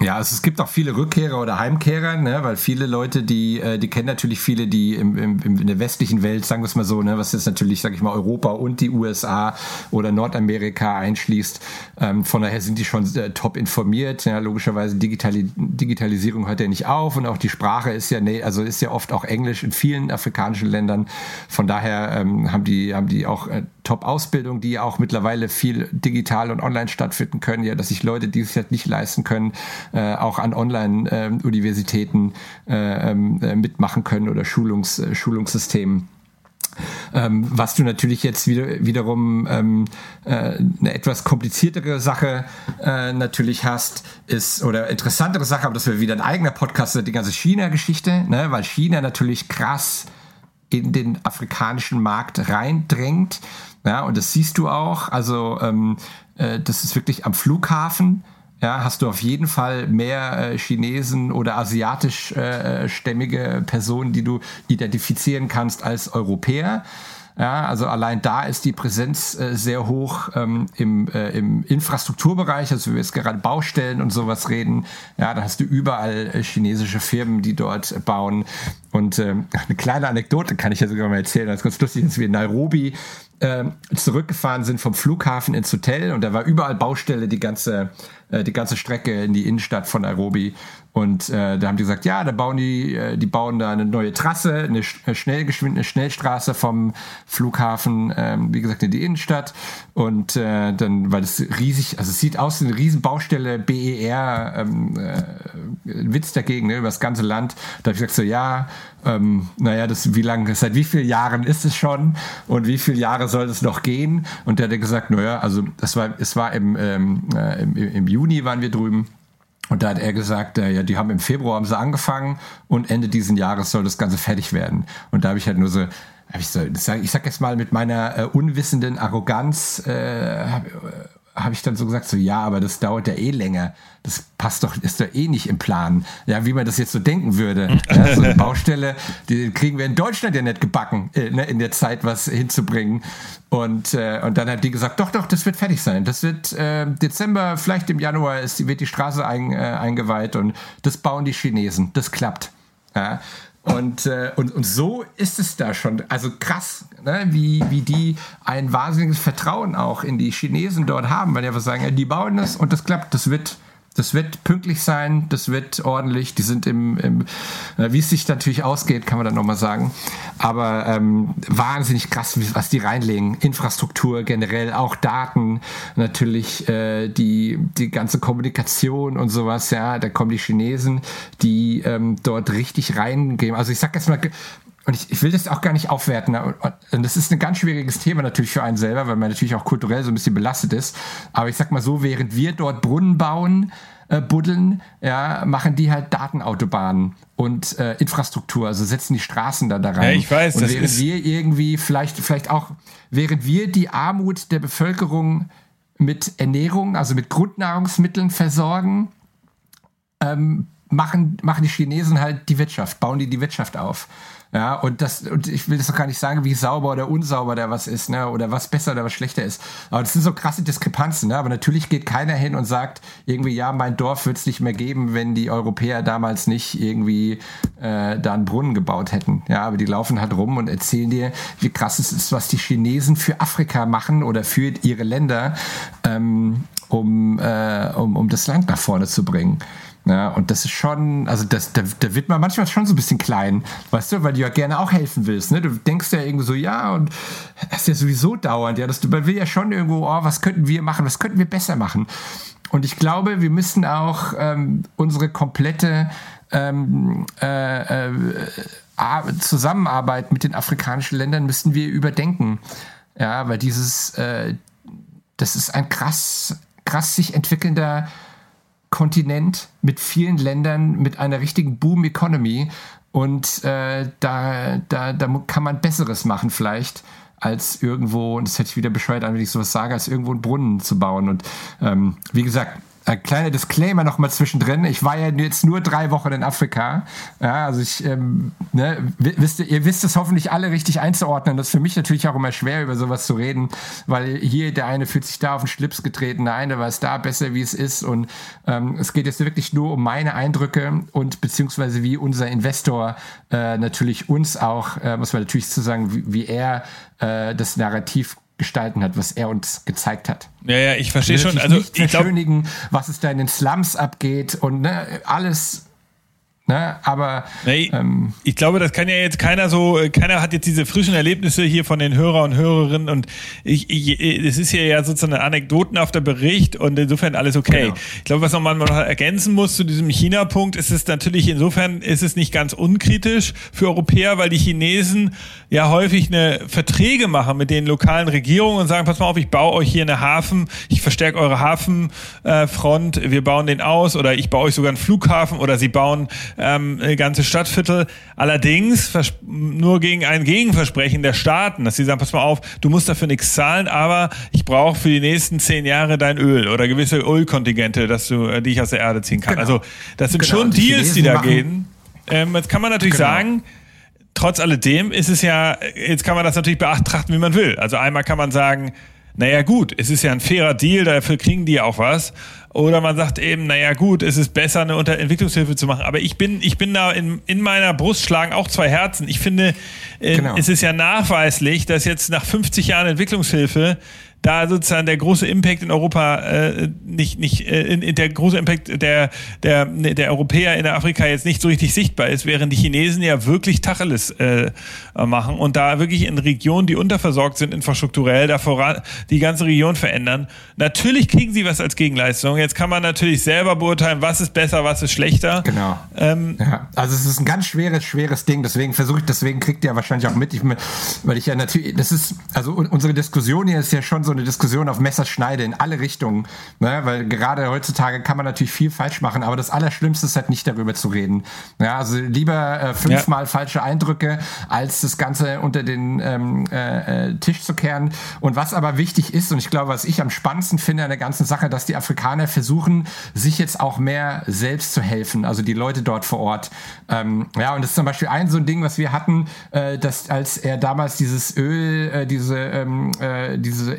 Speaker 2: Ja, also es gibt auch viele Rückkehrer oder Heimkehrer, ne, weil viele Leute, die, äh, die kennen natürlich viele, die im, im, in der westlichen Welt, sagen wir es mal so, ne, was jetzt natürlich, sag ich mal, Europa und die USA oder Nordamerika einschließt. Ähm, von daher sind die schon äh, top informiert. Ja, logischerweise Digitali Digitalisierung hört ja nicht auf und auch die Sprache ist ja, nee, also ist ja oft auch Englisch in vielen afrikanischen Ländern. Von daher ähm, haben die, haben die auch äh, Top-Ausbildung, die auch mittlerweile viel digital und online stattfinden können, ja, dass sich Leute, die es halt nicht leisten können, äh, auch an Online-Universitäten äh, ähm, äh, mitmachen können oder Schulungs, Schulungssystemen. Ähm, was du natürlich jetzt wieder, wiederum ähm, äh, eine etwas kompliziertere Sache äh, natürlich hast, ist, oder interessantere Sache, aber das wäre wieder ein eigener Podcast, die ganze China-Geschichte, ne? weil China natürlich krass in den afrikanischen Markt reindrängt. Ja, und das siehst du auch. Also ähm, äh, das ist wirklich am Flughafen ja, hast du auf jeden Fall mehr äh, Chinesen oder asiatischstämmige äh, Personen, die du identifizieren kannst als Europäer. Ja, also allein da ist die Präsenz äh, sehr hoch ähm, im, äh, im Infrastrukturbereich, also wir jetzt gerade Baustellen und sowas reden. Ja, da hast du überall äh, chinesische Firmen, die dort bauen. Und äh, eine kleine Anekdote kann ich ja sogar mal erzählen. Das ist ganz lustig, dass wir in Nairobi äh, zurückgefahren sind vom Flughafen ins Hotel und da war überall Baustelle die ganze äh, die ganze Strecke in die Innenstadt von Nairobi und äh, da haben die gesagt, ja, da bauen die, äh, die bauen da eine neue Trasse, eine, eine Schnellgeschwind, eine Schnellstraße vom Flughafen, ähm, wie gesagt, in die Innenstadt. Und äh, dann, weil das riesig, also es sieht aus wie eine riesen Baustelle, BER, ähm, äh, Witz dagegen, ne, über das ganze Land. Da habe ich gesagt, so ja, ähm, naja, das wie lange, seit wie vielen Jahren ist es schon und wie viele Jahre soll es noch gehen? Und der hat gesagt, naja, also das war, es war im, ähm, äh, im, im Juni waren wir drüben und da hat er gesagt, äh, ja, die haben im Februar haben sie angefangen und Ende diesen Jahres soll das Ganze fertig werden. Und da habe ich halt nur so, ich so, ich sag jetzt mal mit meiner äh, unwissenden Arroganz, äh, habe ich dann so gesagt, so ja, aber das dauert ja eh länger. Das passt doch, ist doch eh nicht im Plan. Ja, wie man das jetzt so denken würde. Ja, so eine Baustelle, die kriegen wir in Deutschland ja nicht gebacken, äh, ne, in der Zeit was hinzubringen. Und, äh, und dann hat die gesagt, doch, doch, das wird fertig sein. Das wird äh, Dezember, vielleicht im Januar ist, wird die Straße ein, äh, eingeweiht und das bauen die Chinesen. Das klappt. Ja. Und, äh, und, und so ist es da schon. Also krass, ne? wie, wie die ein wahnsinniges Vertrauen auch in die Chinesen dort haben, weil die einfach sagen, ja, die bauen das und das klappt, das wird das wird pünktlich sein, das wird ordentlich. Die sind im, im äh, wie es sich natürlich ausgeht, kann man dann nochmal sagen. Aber ähm, wahnsinnig krass, was die reinlegen. Infrastruktur generell, auch Daten, natürlich äh, die, die ganze Kommunikation und sowas. Ja, da kommen die Chinesen, die ähm, dort richtig reingehen. Also ich sag jetzt mal, und ich, ich will das auch gar nicht aufwerten. Und das ist ein ganz schwieriges Thema natürlich für einen selber, weil man natürlich auch kulturell so ein bisschen belastet ist. Aber ich sag mal so, während wir dort Brunnen bauen, äh, buddeln, ja, machen die halt Datenautobahnen und äh, Infrastruktur, also setzen die Straßen da, da rein. Ja,
Speaker 1: ich weiß,
Speaker 2: und das während ist wir irgendwie vielleicht, vielleicht auch, während wir die Armut der Bevölkerung mit Ernährung, also mit Grundnahrungsmitteln versorgen, ähm, machen, machen die Chinesen halt die Wirtschaft, bauen die die Wirtschaft auf. Ja, und das, und ich will das doch gar nicht sagen, wie sauber oder unsauber da was ist, ne, oder was besser oder was schlechter ist. Aber das sind so krasse Diskrepanzen, ne, aber natürlich geht keiner hin und sagt irgendwie, ja, mein Dorf wird es nicht mehr geben, wenn die Europäer damals nicht irgendwie äh, da einen Brunnen gebaut hätten. Ja, aber die laufen halt rum und erzählen dir, wie krass es ist, was die Chinesen für Afrika machen oder für ihre Länder, ähm, um, äh, um, um das Land nach vorne zu bringen. Ja, und das ist schon, also das, da, da wird man manchmal schon so ein bisschen klein, weißt du, weil du ja gerne auch helfen willst. Ne? Du denkst ja irgendwie so, ja, und das ist ja sowieso dauernd, ja, dass du, man will ja schon irgendwo, oh, was könnten wir machen, was könnten wir besser machen. Und ich glaube, wir müssen auch ähm, unsere komplette ähm, äh, äh, Zusammenarbeit mit den afrikanischen Ländern müssen wir überdenken. Ja, weil dieses, äh, das ist ein krass, krass sich entwickelnder Kontinent mit vielen Ländern, mit einer richtigen Boom-Economy. Und äh, da, da, da kann man Besseres machen vielleicht als irgendwo, und das hätte ich wieder bescheuert an, wenn ich sowas sage, als irgendwo einen Brunnen zu bauen. Und ähm, wie gesagt, äh, kleiner Disclaimer noch mal zwischendrin. Ich war ja jetzt nur drei Wochen in Afrika. Ja, also ich, ähm, ne, wisst, ihr wisst es hoffentlich alle richtig einzuordnen. Das ist für mich natürlich auch immer schwer, über sowas zu reden, weil hier der eine fühlt sich da auf den Schlips getreten, der eine weiß da besser, wie es ist. Und ähm, es geht jetzt wirklich nur um meine Eindrücke und beziehungsweise wie unser Investor äh, natürlich uns auch, äh, muss man natürlich zu sagen, wie, wie er äh, das Narrativ gestalten hat, was er uns gezeigt hat.
Speaker 1: Ja, ja, ich verstehe schon. Also
Speaker 2: ich glaub, was es da in den Slums abgeht und ne, alles Ne? Aber
Speaker 1: nee, ähm, ich glaube, das kann ja jetzt keiner so, keiner hat jetzt diese frischen Erlebnisse hier von den Hörer und Hörerinnen und ich, ich, es ist hier ja sozusagen ein anekdotenhafter Bericht und insofern alles okay. Genau. Ich glaube, was man noch ergänzen muss zu diesem China-Punkt, ist es natürlich insofern ist es nicht ganz unkritisch für Europäer, weil die Chinesen ja häufig eine Verträge machen mit den lokalen Regierungen und sagen, pass mal auf, ich baue euch hier eine Hafen, ich verstärke eure Hafenfront, wir bauen den aus oder ich baue euch sogar einen Flughafen oder sie bauen ähm, ganze Stadtviertel. Allerdings nur gegen ein Gegenversprechen der Staaten, dass sie sagen, pass mal auf, du musst dafür nichts zahlen, aber ich brauche für die nächsten zehn Jahre dein Öl oder gewisse Ölkontingente, dass du, äh, die ich aus der Erde ziehen kann. Genau. Also das sind genau, schon die Deals, die da gehen. Ähm, jetzt kann man natürlich genau. sagen, trotz alledem ist es ja, jetzt kann man das natürlich betrachten, wie man will. Also einmal kann man sagen, naja gut, es ist ja ein fairer Deal, dafür kriegen die auch was. Oder man sagt eben, naja gut, es ist besser, eine Entwicklungshilfe zu machen. Aber ich bin, ich bin da in, in meiner Brust schlagen auch zwei Herzen. Ich finde, äh, genau. es ist ja nachweislich, dass jetzt nach 50 Jahren Entwicklungshilfe da sozusagen der große Impact in Europa äh, nicht nicht äh, in, in der große Impact der der der Europäer in Afrika jetzt nicht so richtig sichtbar ist, während die Chinesen ja wirklich Tacheles äh, machen und da wirklich in Regionen, die unterversorgt sind infrastrukturell, da voran die ganze Region verändern. Natürlich kriegen sie was als Gegenleistung. Jetzt kann man natürlich selber beurteilen, was ist besser, was ist schlechter.
Speaker 2: Genau. Ähm, ja, also es ist ein ganz schweres schweres Ding. Deswegen versuche ich, deswegen kriegt ihr wahrscheinlich auch mit, ich, weil ich ja natürlich, das ist also unsere Diskussion hier ist ja schon so eine Diskussion auf Messerschneide in alle Richtungen, ne? weil gerade heutzutage kann man natürlich viel falsch machen, aber das Allerschlimmste ist halt nicht darüber zu reden. Ja, also lieber äh, fünfmal ja. falsche Eindrücke, als das Ganze unter den ähm, äh, äh, Tisch zu kehren. Und was aber wichtig ist, und ich glaube, was ich am spannendsten finde an der ganzen Sache, dass die Afrikaner versuchen, sich jetzt auch mehr selbst zu helfen, also die Leute dort vor Ort. Ähm, ja, und das ist zum Beispiel ein so ein Ding, was wir hatten, äh, dass als er damals dieses Öl, äh, diese, ähm, äh, diese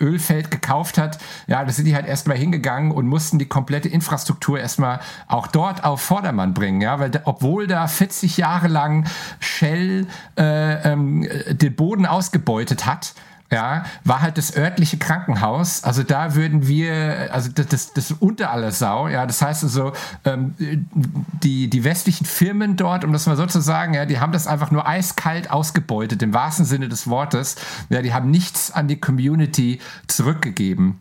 Speaker 2: Ölfeld gekauft hat, ja, da sind die halt erstmal hingegangen und mussten die komplette Infrastruktur erstmal auch dort auf Vordermann bringen, ja, weil da, obwohl da 40 Jahre lang Shell äh, ähm, den Boden ausgebeutet hat, ja, war halt das örtliche Krankenhaus. Also da würden wir, also das, das, das unter aller Sau, ja, das heißt also, ähm, die, die westlichen Firmen dort, um das mal so zu sagen, ja, die haben das einfach nur eiskalt ausgebeutet, im wahrsten Sinne des Wortes. Ja, die haben nichts an die Community zurückgegeben.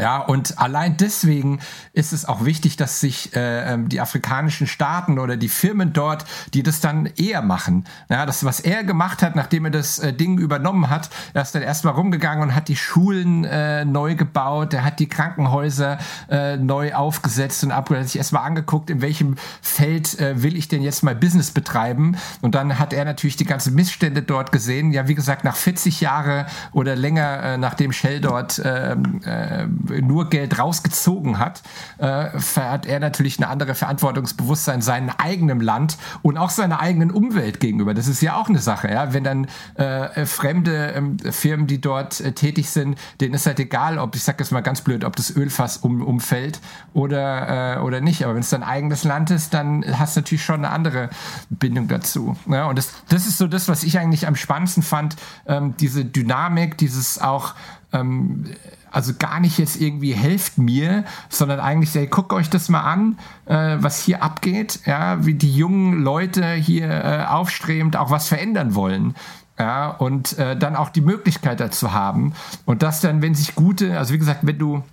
Speaker 2: Ja, und allein deswegen ist es auch wichtig, dass sich äh, ähm, die afrikanischen Staaten oder die Firmen dort, die das dann eher machen. Ja, das, was er gemacht hat, nachdem er das äh, Ding übernommen hat, er ist dann erstmal rumgegangen und hat die Schulen äh, neu gebaut, er hat die Krankenhäuser äh, neu aufgesetzt und hat sich erstmal angeguckt, in welchem Feld äh, will ich denn jetzt mal Business betreiben. Und dann hat er natürlich die ganzen Missstände dort gesehen. Ja, wie gesagt, nach 40 Jahre oder länger, äh, nachdem Shell dort äh, äh, nur Geld rausgezogen hat, äh, hat er natürlich eine andere Verantwortungsbewusstsein seinem eigenen Land und auch seiner eigenen Umwelt gegenüber. Das ist ja auch eine Sache, ja. Wenn dann äh, fremde äh, Firmen, die dort äh, tätig sind, denen ist halt egal, ob, ich sag das mal ganz blöd, ob das Ölfass um, umfällt oder, äh, oder nicht. Aber wenn es dein eigenes Land ist, dann hast du natürlich schon eine andere Bindung dazu. Ja? Und das, das ist so das, was ich eigentlich am spannendsten fand, ähm, diese Dynamik, dieses auch ähm, also gar nicht jetzt irgendwie helft mir, sondern eigentlich, ey, guckt euch das mal an, äh, was hier abgeht, ja, wie die jungen Leute hier äh, aufstrebend auch was verändern wollen. Ja, und äh, dann auch die Möglichkeit dazu haben. Und das dann, wenn sich gute, also wie gesagt, wenn du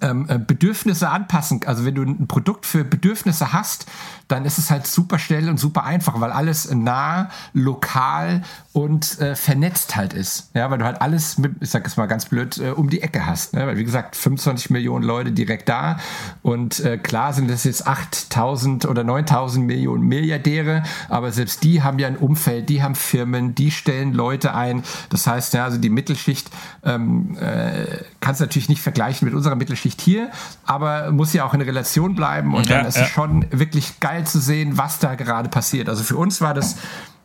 Speaker 2: ähm, äh, Bedürfnisse anpassen. Also wenn du ein Produkt für Bedürfnisse hast, dann ist es halt super schnell und super einfach, weil alles nah, lokal und äh, vernetzt halt ist. Ja, weil du halt alles mit, ich sag es mal ganz blöd, äh, um die Ecke hast. Ne? Weil wie gesagt, 25 Millionen Leute direkt da und äh, klar sind das jetzt 8000 oder 9000 Millionen Milliardäre, aber selbst die haben ja ein Umfeld, die haben Firmen, die stellen Leute ein. Das heißt, ja, also die Mittelschicht ähm, äh, kannst du natürlich nicht vergleichen mit unserer Mittelschicht hier, aber muss ja auch in Relation bleiben und ja, dann ist ja. es schon wirklich geil zu sehen, was da gerade passiert. Also für uns war das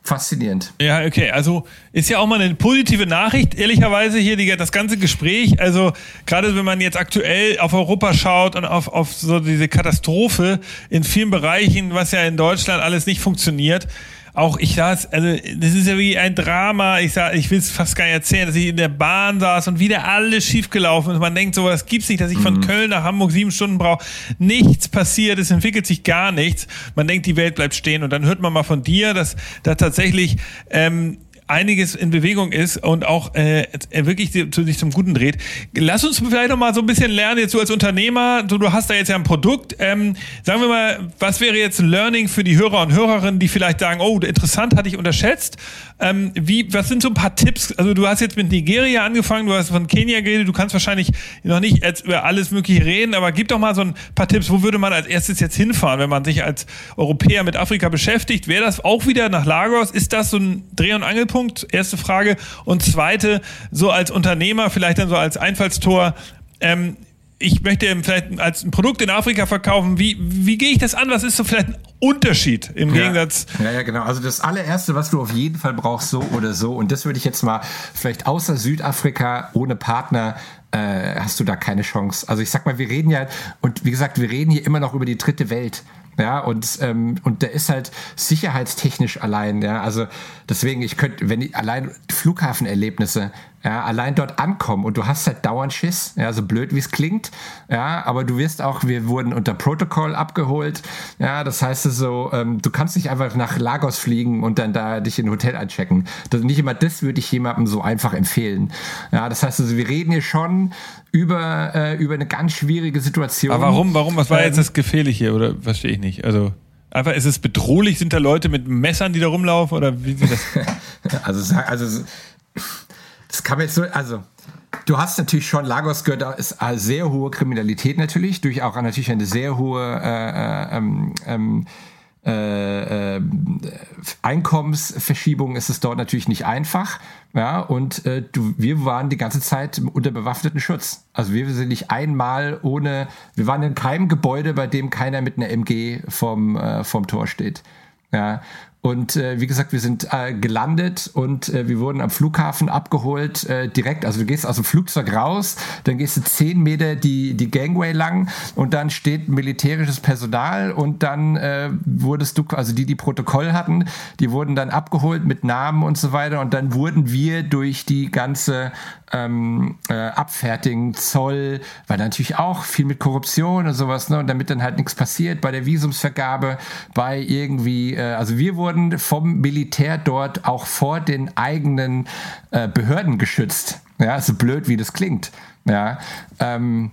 Speaker 2: faszinierend.
Speaker 1: Ja, okay. Also ist ja auch mal eine positive Nachricht, ehrlicherweise hier die, das ganze Gespräch. Also gerade wenn man jetzt aktuell auf Europa schaut und auf, auf so diese Katastrophe in vielen Bereichen, was ja in Deutschland alles nicht funktioniert auch ich saß, also das ist ja wie ein Drama. Ich sag, ich will es fast gar nicht erzählen, dass ich in der Bahn saß und wieder alles schiefgelaufen ist. Man denkt so, was gibt's nicht, dass ich von mhm. Köln nach Hamburg sieben Stunden brauche. Nichts passiert, es entwickelt sich gar nichts. Man denkt, die Welt bleibt stehen und dann hört man mal von dir, dass da tatsächlich ähm, einiges in Bewegung ist und auch äh, wirklich zu sich zum Guten dreht. Lass uns vielleicht noch mal so ein bisschen lernen, jetzt du als Unternehmer, du, du hast da jetzt ja ein Produkt. Ähm, sagen wir mal, was wäre jetzt ein Learning für die Hörer und Hörerinnen, die vielleicht sagen, oh, interessant, hatte ich unterschätzt. Ähm, wie, was sind so ein paar Tipps? Also du hast jetzt mit Nigeria angefangen, du hast von Kenia geredet, du kannst wahrscheinlich noch nicht jetzt über alles Mögliche reden, aber gib doch mal so ein paar Tipps, wo würde man als erstes jetzt hinfahren, wenn man sich als Europäer mit Afrika beschäftigt? Wäre das auch wieder nach Lagos? Ist das so ein Dreh- und Angelpunkt? Erste Frage. Und zweite, so als Unternehmer, vielleicht dann so als Einfallstor, ähm, ich möchte vielleicht als ein Produkt in Afrika verkaufen. Wie, wie gehe ich das an? Was ist so vielleicht ein Unterschied im
Speaker 2: ja.
Speaker 1: Gegensatz?
Speaker 2: Ja, ja, genau. Also das allererste, was du auf jeden Fall brauchst, so oder so, und das würde ich jetzt mal vielleicht außer Südafrika ohne Partner äh, hast du da keine Chance. Also ich sag mal, wir reden ja, und wie gesagt, wir reden hier immer noch über die dritte Welt. Ja, und, ähm, und der ist halt sicherheitstechnisch allein, ja. Also deswegen, ich könnte, wenn ich allein Flughafenerlebnisse, ja, allein dort ankommen und du hast halt dauernd Schiss, ja, so blöd wie es klingt, ja, aber du wirst auch, wir wurden unter Protokoll abgeholt, ja, das heißt so, ähm, du kannst nicht einfach nach Lagos fliegen und dann da dich in ein Hotel einchecken. Das, nicht immer das würde ich jemandem so einfach empfehlen. Ja, das heißt also, wir reden hier schon über, äh, über eine ganz schwierige Situation.
Speaker 1: Aber warum, warum, was war ähm, jetzt das Gefährliche oder verstehe ich nicht? Also, Einfach, ist es bedrohlich? Sind da Leute mit Messern, die da rumlaufen? Oder wie sieht
Speaker 2: das? also, also, das kann man jetzt so, also, du hast natürlich schon, Lagos gehört, da ist eine sehr hohe Kriminalität natürlich, durch auch natürlich eine sehr hohe äh, äh ähm, ähm, äh, äh, Einkommensverschiebung ist es dort natürlich nicht einfach. Ja, und äh, du, wir waren die ganze Zeit unter bewaffneten Schutz. Also wir sind nicht einmal ohne, wir waren in keinem Gebäude, bei dem keiner mit einer MG vom, äh, vom Tor steht. Ja, und äh, wie gesagt, wir sind äh, gelandet und äh, wir wurden am Flughafen abgeholt, äh, direkt. Also du gehst aus dem Flugzeug raus, dann gehst du zehn Meter die, die Gangway lang und dann steht militärisches Personal und dann äh, wurdest du, also die, die Protokoll hatten, die wurden dann abgeholt mit Namen und so weiter und dann wurden wir durch die ganze ähm, äh, abfertigen, Zoll, weil natürlich auch viel mit Korruption und sowas, ne? Und damit dann halt nichts passiert bei der Visumsvergabe, bei irgendwie, äh, also wir wurden vom Militär dort auch vor den eigenen äh, Behörden geschützt. Ja, so blöd wie das klingt. Ja. Ähm,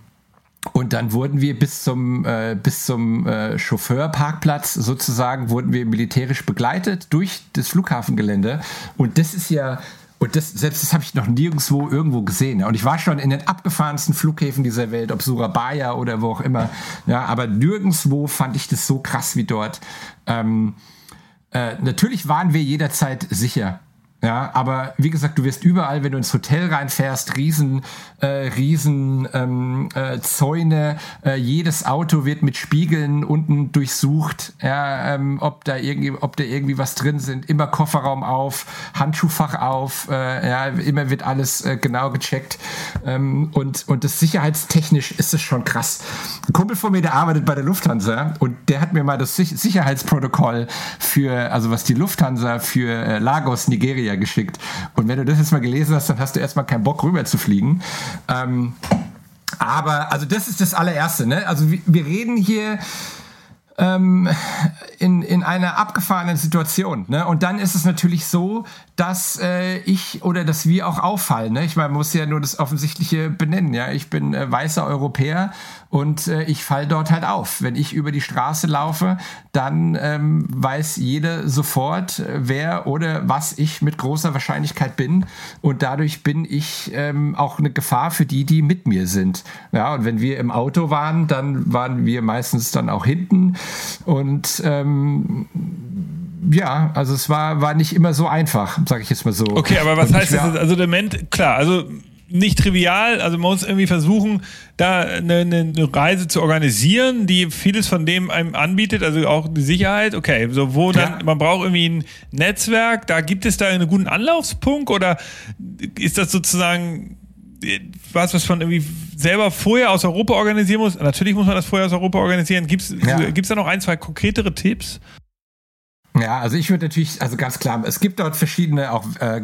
Speaker 2: und dann wurden wir bis zum, äh, bis zum äh, Chauffeurparkplatz sozusagen, wurden wir militärisch begleitet durch das Flughafengelände. Und das ist ja und das, selbst das habe ich noch nirgendwo irgendwo gesehen. Und ich war schon in den abgefahrensten Flughäfen dieser Welt, ob Surabaya oder wo auch immer. Ja, aber nirgendwo fand ich das so krass wie dort. Ähm, äh, natürlich waren wir jederzeit sicher. Ja, aber wie gesagt, du wirst überall, wenn du ins Hotel reinfährst, riesen, äh, riesen ähm, äh, Zäune. Äh, jedes Auto wird mit Spiegeln unten durchsucht, ja, ähm, ob da irgendwie, ob da irgendwie was drin sind. Immer Kofferraum auf, Handschuhfach auf, äh, ja, immer wird alles äh, genau gecheckt. Ähm, und und das sicherheitstechnisch ist es schon krass. Ein Kumpel von mir, der arbeitet bei der Lufthansa und der hat mir mal das Sicherheitsprotokoll für, also was die Lufthansa für äh, Lagos, Nigeria Nigeria geschickt. Und wenn du das jetzt mal gelesen hast, dann hast du erstmal keinen Bock rüber zu fliegen. Ähm, aber, also das ist das allererste, ne? Also wir, wir reden hier ähm, in, in einer abgefahrenen Situation. Ne? Und dann ist es natürlich so, dass äh, ich oder dass wir auch auffallen. Ne? Ich meine, man muss ja nur das Offensichtliche benennen. Ja, ich bin äh, weißer Europäer und äh, ich fall dort halt auf. Wenn ich über die Straße laufe, dann ähm, weiß jeder sofort, äh, wer oder was ich mit großer Wahrscheinlichkeit bin. Und dadurch bin ich ähm, auch eine Gefahr für die, die mit mir sind. Ja, und wenn wir im Auto waren, dann waren wir meistens dann auch hinten und ähm, ja, also es war, war nicht immer so einfach, sage ich jetzt mal so.
Speaker 1: Okay, aber was heißt das? Also der Ment, klar, also nicht trivial, also man muss irgendwie versuchen, da eine, eine, Reise zu organisieren, die vieles von dem einem anbietet, also auch die Sicherheit, okay, so wo dann, ja. man braucht irgendwie ein Netzwerk, da gibt es da einen guten Anlaufspunkt oder ist das sozusagen was, was man irgendwie selber vorher aus Europa organisieren muss? Natürlich muss man das vorher aus Europa organisieren. Gibt es ja. da noch ein, zwei konkretere Tipps?
Speaker 2: Ja, also ich würde natürlich, also ganz klar, es gibt dort verschiedene auch äh,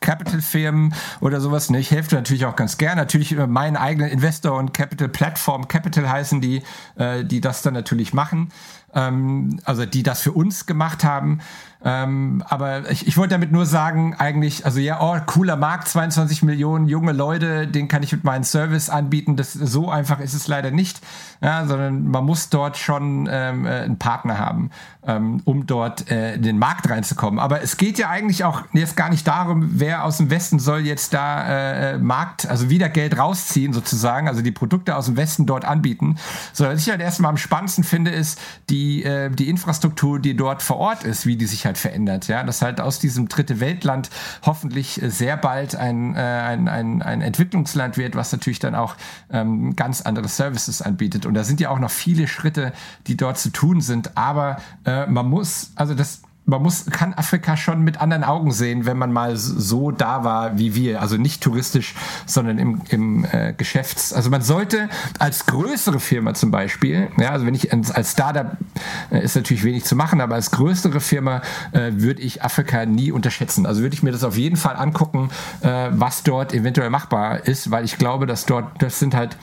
Speaker 2: Capital-Firmen oder sowas. Ne? Ich helfe natürlich auch ganz gern. Natürlich über meinen eigenen Investor- und Capital-Plattform, Capital heißen die, äh, die das dann natürlich machen. Ähm, also die das für uns gemacht haben. Ähm, aber ich, ich wollte damit nur sagen, eigentlich, also ja, oh, cooler Markt, 22 Millionen junge Leute, den kann ich mit meinem Service anbieten. Das, so einfach ist es leider nicht, ja, sondern man muss dort schon ähm, äh, einen Partner haben, ähm, um dort äh, in den Markt reinzukommen. Aber es geht ja eigentlich auch jetzt gar nicht darum, wer aus dem Westen soll jetzt da äh, Markt, also wieder Geld rausziehen sozusagen, also die Produkte aus dem Westen dort anbieten, sondern was ich halt erstmal am spannendsten finde, ist die, äh, die Infrastruktur, die dort vor Ort ist, wie die sich halt halt verändert, ja, dass halt aus diesem dritte Weltland hoffentlich äh, sehr bald ein, äh, ein, ein, ein Entwicklungsland wird, was natürlich dann auch ähm, ganz andere Services anbietet. Und da sind ja auch noch viele Schritte, die dort zu tun sind, aber äh, man muss, also das man muss, kann Afrika schon mit anderen Augen sehen, wenn man mal so da war wie wir. Also nicht touristisch, sondern im, im äh, Geschäfts-, also man sollte als größere Firma zum Beispiel, ja, also wenn ich als Startup äh, ist natürlich wenig zu machen, aber als größere Firma äh, würde ich Afrika nie unterschätzen. Also würde ich mir das auf jeden Fall angucken, äh, was dort eventuell machbar ist, weil ich glaube, dass dort, das sind halt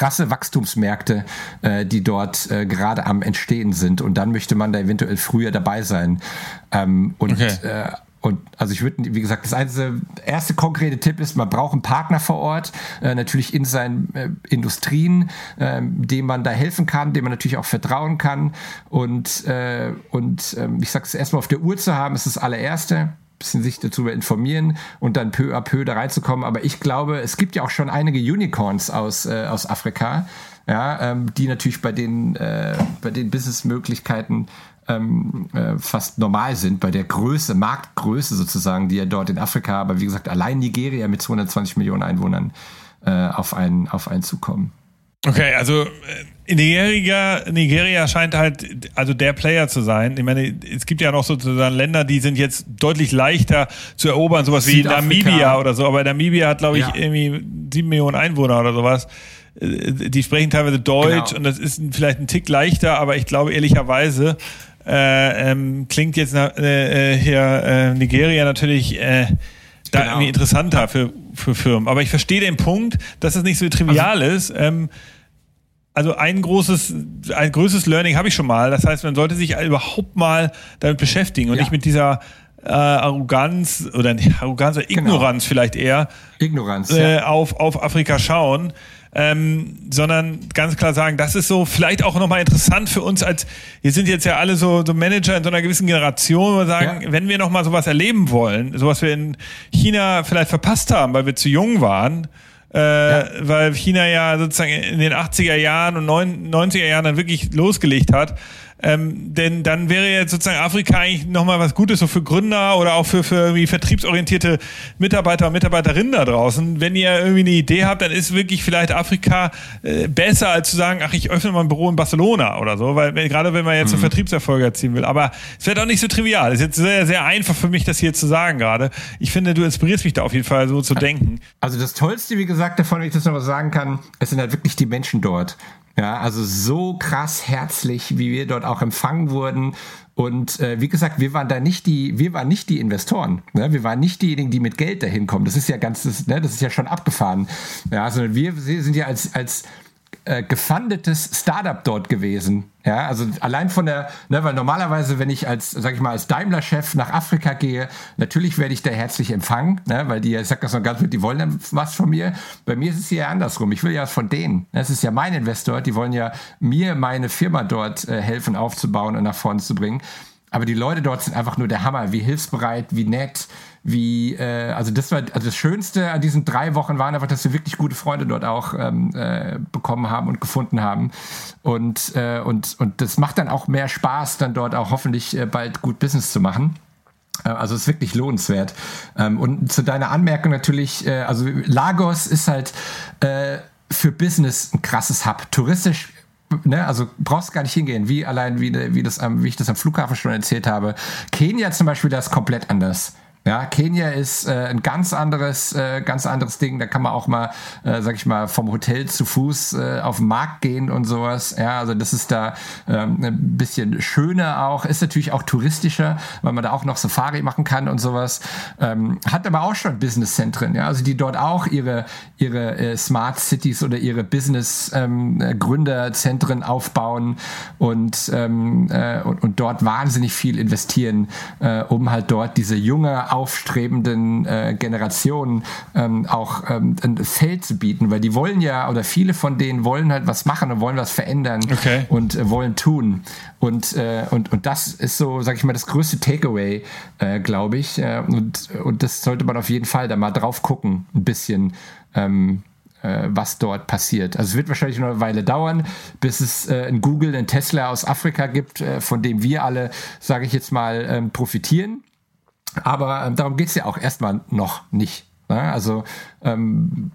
Speaker 2: krasse Wachstumsmärkte, äh, die dort äh, gerade am Entstehen sind. Und dann möchte man da eventuell früher dabei sein. Ähm, und okay. äh, und also ich würde, wie gesagt, das einzige, erste konkrete Tipp ist, man braucht einen Partner vor Ort, äh, natürlich in seinen äh, Industrien, äh, dem man da helfen kann, dem man natürlich auch vertrauen kann. Und, äh, und äh, ich sage es erstmal auf der Uhr zu haben, ist das allererste bisschen sich dazu informieren und dann peu à peu da reinzukommen. Aber ich glaube, es gibt ja auch schon einige Unicorns aus, äh, aus Afrika, ja, ähm, die natürlich bei den, äh, bei den Businessmöglichkeiten ähm, äh, fast normal sind, bei der Größe, Marktgröße sozusagen, die ja dort in Afrika, aber wie gesagt, allein Nigeria mit 220 Millionen Einwohnern äh, auf, einen, auf einen zukommen.
Speaker 1: Okay, also äh, Nigeria, Nigeria scheint halt also der Player zu sein. Ich meine, es gibt ja noch sozusagen Länder, die sind jetzt deutlich leichter zu erobern, sowas wie Namibia oder so. Aber Namibia hat, glaube ich, ja. irgendwie sieben Millionen Einwohner oder sowas. Äh, die sprechen teilweise Deutsch genau. und das ist vielleicht ein Tick leichter, aber ich glaube ehrlicherweise äh, ähm, klingt jetzt äh, äh, hier äh, Nigeria natürlich äh, da genau. irgendwie interessanter für, für Firmen. Aber ich verstehe den Punkt, dass es nicht so trivial also, ist. Ähm, also ein großes, ein größtes Learning habe ich schon mal. Das heißt, man sollte sich überhaupt mal damit beschäftigen und ja. nicht mit dieser äh, Arroganz oder nicht Arroganz oder genau. Ignoranz genau. vielleicht eher
Speaker 2: Ignoranz
Speaker 1: äh, ja. auf, auf Afrika schauen ähm, sondern ganz klar sagen, das ist so vielleicht auch nochmal interessant für uns als, wir sind jetzt ja alle so, so Manager in so einer gewissen Generation, wo wir sagen, ja. wenn wir nochmal sowas erleben wollen, sowas wir in China vielleicht verpasst haben, weil wir zu jung waren, äh, ja. weil China ja sozusagen in den 80er Jahren und 90er Jahren dann wirklich losgelegt hat, ähm, denn dann wäre jetzt sozusagen Afrika eigentlich nochmal was Gutes so für Gründer oder auch für, für irgendwie vertriebsorientierte Mitarbeiter und Mitarbeiterinnen da draußen. Wenn ihr irgendwie eine Idee habt, dann ist wirklich vielleicht Afrika äh, besser als zu sagen, ach, ich öffne mal ein Büro in Barcelona oder so, weil gerade wenn man jetzt mhm. so Vertriebserfolge erzielen will. Aber es wird auch nicht so trivial. Es ist jetzt sehr, sehr einfach für mich, das hier zu sagen gerade. Ich finde, du inspirierst mich da auf jeden Fall so zu denken.
Speaker 2: Also das Tollste, wie gesagt, davon, wenn ich das noch was sagen kann, es sind halt wirklich die Menschen dort. Ja, also so krass herzlich, wie wir dort auch empfangen wurden. Und äh, wie gesagt, wir waren da nicht die, wir waren nicht die Investoren. Ne? Wir waren nicht diejenigen, die mit Geld dahin kommen. Das ist ja ganz, das, ne, das ist ja schon abgefahren. Ja, sondern wir sind ja als, als äh, gefundetes Startup dort gewesen. Ja, also allein von der, ne, weil normalerweise, wenn ich als, sag ich mal, als Daimler-Chef nach Afrika gehe, natürlich werde ich da herzlich empfangen, ne, weil die, ich sag das noch ganz gut, die wollen dann was von mir. Bei mir ist es hier andersrum. Ich will ja von denen. Das ist ja mein Investor. Die wollen ja mir meine Firma dort äh, helfen aufzubauen und nach vorne zu bringen. Aber die Leute dort sind einfach nur der Hammer, wie hilfsbereit, wie nett, wie, äh, also das war, also das Schönste an diesen drei Wochen waren einfach, dass wir wirklich gute Freunde dort auch ähm, äh, bekommen haben und gefunden haben. Und, äh, und, und das macht dann auch mehr Spaß, dann dort auch hoffentlich äh, bald gut Business zu machen. Äh, also es ist wirklich lohnenswert. Ähm, und zu deiner Anmerkung natürlich, äh, also Lagos ist halt äh, für Business ein krasses Hub. Touristisch Ne, also brauchst gar nicht hingehen, wie allein wie, wie, das, wie ich das am Flughafen schon erzählt habe. Kenia zum Beispiel, das ist komplett anders. Ja, Kenia ist äh, ein ganz anderes, äh, ganz anderes Ding. Da kann man auch mal, äh, sag ich mal, vom Hotel zu Fuß äh, auf den Markt gehen und sowas. Ja, also das ist da ähm, ein bisschen schöner auch. Ist natürlich auch touristischer, weil man da auch noch Safari machen kann und sowas. Ähm, hat aber auch schon Businesszentren, ja, also die dort auch ihre ihre äh, Smart Cities oder ihre Business ähm, Gründerzentren aufbauen und, ähm, äh, und und dort wahnsinnig viel investieren, äh, um halt dort diese junge aufstrebenden äh, Generationen ähm, auch ähm, ein Feld zu bieten, weil die wollen ja, oder viele von denen wollen halt was machen und wollen was verändern okay. und äh, wollen tun. Und, äh, und, und das ist so, sag ich mal, das größte Takeaway, äh, glaube ich. Äh, und, und das sollte man auf jeden Fall da mal drauf gucken, ein bisschen. Ähm, äh, was dort passiert. Also es wird wahrscheinlich noch eine Weile dauern, bis es äh, ein Google, ein Tesla aus Afrika gibt, äh, von dem wir alle, sage ich jetzt mal, ähm, profitieren. Aber ähm, darum geht es ja auch erstmal noch nicht. Ne? Also ähm,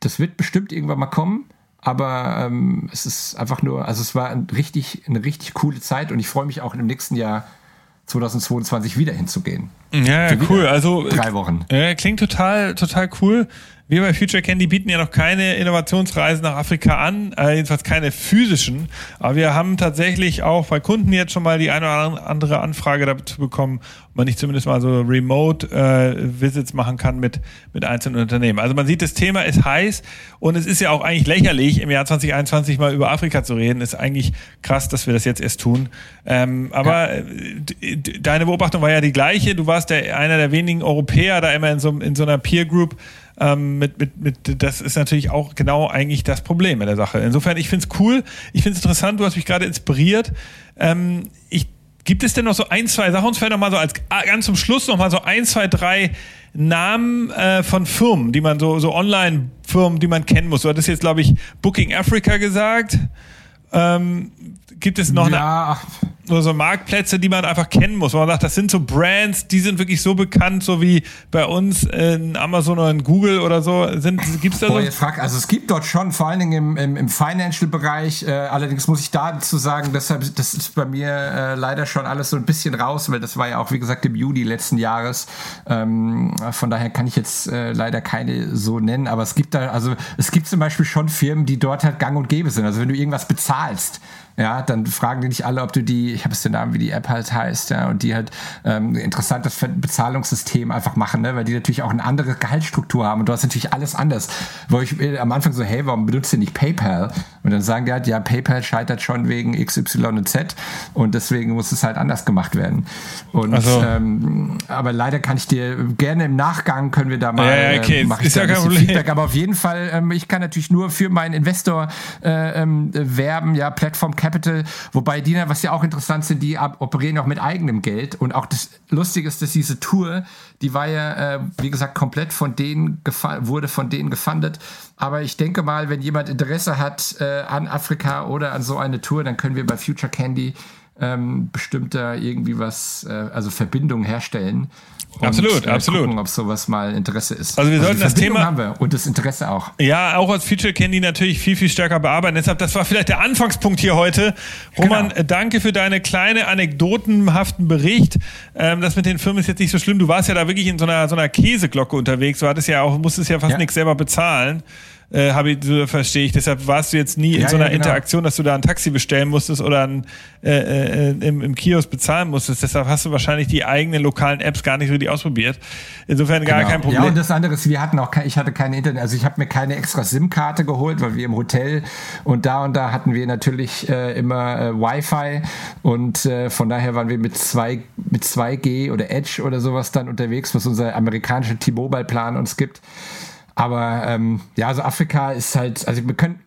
Speaker 2: das wird bestimmt irgendwann mal kommen. Aber ähm, es ist einfach nur, also es war ein richtig, eine richtig coole Zeit und ich freue mich auch im nächsten Jahr 2022 wieder hinzugehen.
Speaker 1: Ja, ja cool. Also
Speaker 2: drei Wochen.
Speaker 1: Äh, klingt total, total cool. Wir bei Future Candy bieten ja noch keine Innovationsreisen nach Afrika an, äh, jedenfalls keine physischen. Aber wir haben tatsächlich auch bei Kunden jetzt schon mal die eine oder andere Anfrage dazu bekommen, ob man nicht zumindest mal so Remote-Visits äh, machen kann mit, mit einzelnen Unternehmen. Also man sieht, das Thema ist heiß und es ist ja auch eigentlich lächerlich, im Jahr 2021 mal über Afrika zu reden. Ist eigentlich krass, dass wir das jetzt erst tun. Ähm, aber ja. Äh, deine Beobachtung war ja die gleiche. Du warst der, einer der wenigen Europäer da immer in so, in so einer Peer Group ähm, mit, mit, mit, das ist natürlich auch genau eigentlich das Problem in der Sache. Insofern, ich finde es cool, ich finde es interessant, du hast mich gerade inspiriert. Ähm, ich, gibt es denn noch so ein, zwei Sachen, uns vielleicht noch mal so als ah, ganz zum Schluss noch mal so ein, zwei, drei Namen äh, von Firmen, die man so, so Online-Firmen, die man kennen muss. Du hattest jetzt, glaube ich, Booking Africa gesagt. Ähm, gibt es noch ja. eine oder so Marktplätze, die man einfach kennen muss. Man sagt, das sind so Brands, die sind wirklich so bekannt, so wie bei uns in Amazon oder in Google oder so. Sind, gibt's da Boah, so?
Speaker 2: Frag, also es gibt dort schon, vor allen Dingen im, im, im Financial-Bereich. Äh, allerdings muss ich dazu sagen, deshalb, das ist bei mir äh, leider schon alles so ein bisschen raus, weil das war ja auch, wie gesagt, im Juli letzten Jahres. Ähm, von daher kann ich jetzt äh, leider keine so nennen, aber es gibt da, also es gibt zum Beispiel schon Firmen, die dort halt gang und gäbe sind. Also wenn du irgendwas bezahlst, ja, dann fragen die nicht alle, ob du die, ich habe es den Namen, wie die App halt heißt, ja, und die halt ähm, interessantes Bezahlungssystem einfach machen, ne, weil die natürlich auch eine andere Gehaltsstruktur haben und du hast natürlich alles anders. Wo ich äh, am Anfang so, hey, warum benutzt ihr nicht PayPal? Und dann sagen die halt, ja, PayPal scheitert schon wegen X, Y und Z und deswegen muss es halt anders gemacht werden. Und also. ähm, aber leider kann ich dir gerne im Nachgang können wir da mal
Speaker 1: ja, ja, okay.
Speaker 2: äh, mache ich da ja ein Feedback. Aber auf jeden Fall, ähm, ich kann natürlich nur für meinen Investor äh, ähm, werben, ja, Plattform Capital, wobei die, was ja auch interessant sind, die operieren auch mit eigenem Geld. Und auch das Lustige ist, dass diese Tour, die war ja, äh, wie gesagt, komplett von denen wurde von denen gefundet. Aber ich denke mal, wenn jemand Interesse hat äh, an Afrika oder an so eine Tour, dann können wir bei Future Candy ähm, bestimmt da irgendwie was, äh, also Verbindungen herstellen.
Speaker 1: Und, absolut, äh, absolut. Gucken,
Speaker 2: ob sowas mal Interesse ist.
Speaker 1: Also wir also sollten das Thema
Speaker 2: haben wir und das Interesse auch.
Speaker 1: Ja, auch als Feature Candy natürlich viel viel stärker bearbeiten. Deshalb das war vielleicht der Anfangspunkt hier heute. Roman, genau. danke für deine kleine anekdotenhaften Bericht. Ähm, das mit den Firmen ist jetzt nicht so schlimm. Du warst ja da wirklich in so einer so einer Käseglocke unterwegs. Du hattest ja auch musstest ja fast ja. nichts selber bezahlen. Äh, habe ich, so verstehe ich. Deshalb warst du jetzt nie in
Speaker 2: Ja,
Speaker 1: so einer
Speaker 2: ja, genau.
Speaker 1: Interaktion, dass du da ein Taxi bestellen musstest oder ein, äh, äh, im, im Kiosk bezahlen musstest. Deshalb hast du wahrscheinlich die eigenen lokalen Apps gar nicht richtig ausprobiert. Insofern gar
Speaker 2: Genau.
Speaker 1: kein Problem.
Speaker 2: Ja, und das andere ist, wir hatten auch, kein, ich hatte keine Internet, also ich habe mir keine extra SIM-Karte geholt, weil wir im Hotel und da und da hatten wir natürlich äh, immer äh, Wi-Fi und äh, von daher waren wir mit zwei mit 2G oder Edge oder sowas dann unterwegs, was unser amerikanischer T-Mobile-Plan uns gibt. Aber ähm, ja, also Afrika ist halt, also wir können,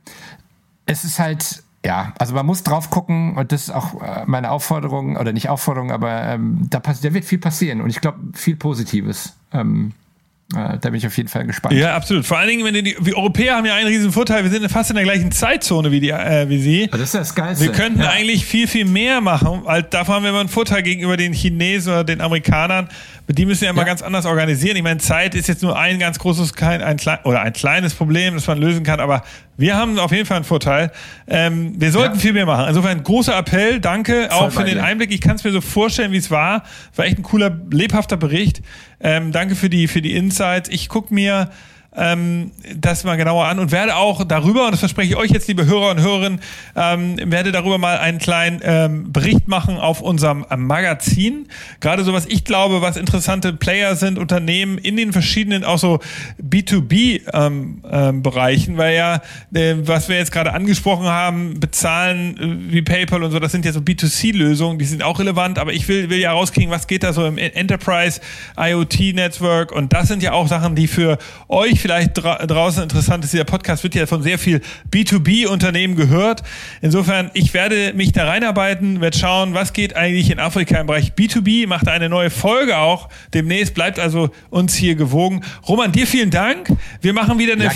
Speaker 2: es ist halt, ja, also man muss drauf gucken und das ist auch äh, meine Aufforderung, oder nicht Aufforderung, aber ähm, da, pass da wird viel passieren und ich glaube viel Positives. Ähm, äh, da bin ich auf jeden Fall gespannt.
Speaker 1: Ja, absolut. Vor allen Dingen, wenn die, wir Europäer haben ja einen riesen Vorteil, wir sind fast in der gleichen Zeitzone wie, die, äh, wie sie.
Speaker 2: Das ist das Geilste.
Speaker 1: Wir könnten
Speaker 2: ja.
Speaker 1: eigentlich viel, viel mehr machen, weil davon haben wir immer einen Vorteil gegenüber den Chinesen oder den Amerikanern. Die müssen ja immer
Speaker 2: Ja.
Speaker 1: ganz anders organisieren. Ich meine, Zeit ist jetzt nur ein ganz großes, kein, ein klein, oder ein kleines Problem, das man lösen kann, aber wir haben auf jeden Fall einen Vorteil. Ähm, wir sollten
Speaker 2: Ja.
Speaker 1: viel mehr machen. Insofern großer Appell, danke auch für den
Speaker 2: dir.
Speaker 1: Einblick. Ich kann es mir so vorstellen, wie es war. War echt ein cooler, lebhafter Bericht. Ähm, danke für die, für die Insights. Ich gucke mir ähm, das mal genauer an und werde auch darüber, und das verspreche ich euch jetzt, liebe Hörer und Hörerinnen, ähm, werde darüber mal einen kleinen ähm, Bericht machen auf unserem äh, Magazin. Gerade so, was ich glaube, was interessante Player sind, Unternehmen in den verschiedenen, auch so B2B-Bereichen, ähm, ähm, weil ja, äh, was wir jetzt gerade angesprochen haben, bezahlen äh, wie PayPal und so, das sind ja so B2C-Lösungen, die sind auch relevant, aber ich will, will ja rauskriegen, was geht da so im Enterprise IoT-Network und das sind ja auch Sachen, die für euch vielleicht dra draußen interessant ist. Dieser Podcast wird ja von sehr viel B2B-Unternehmen gehört. Insofern, ich werde mich da reinarbeiten, werde schauen, was geht eigentlich in Afrika im Bereich B2B, macht eine neue Folge auch demnächst, bleibt also uns hier gewogen. Roman, dir vielen Dank. Wir machen wieder eine,
Speaker 2: Ja,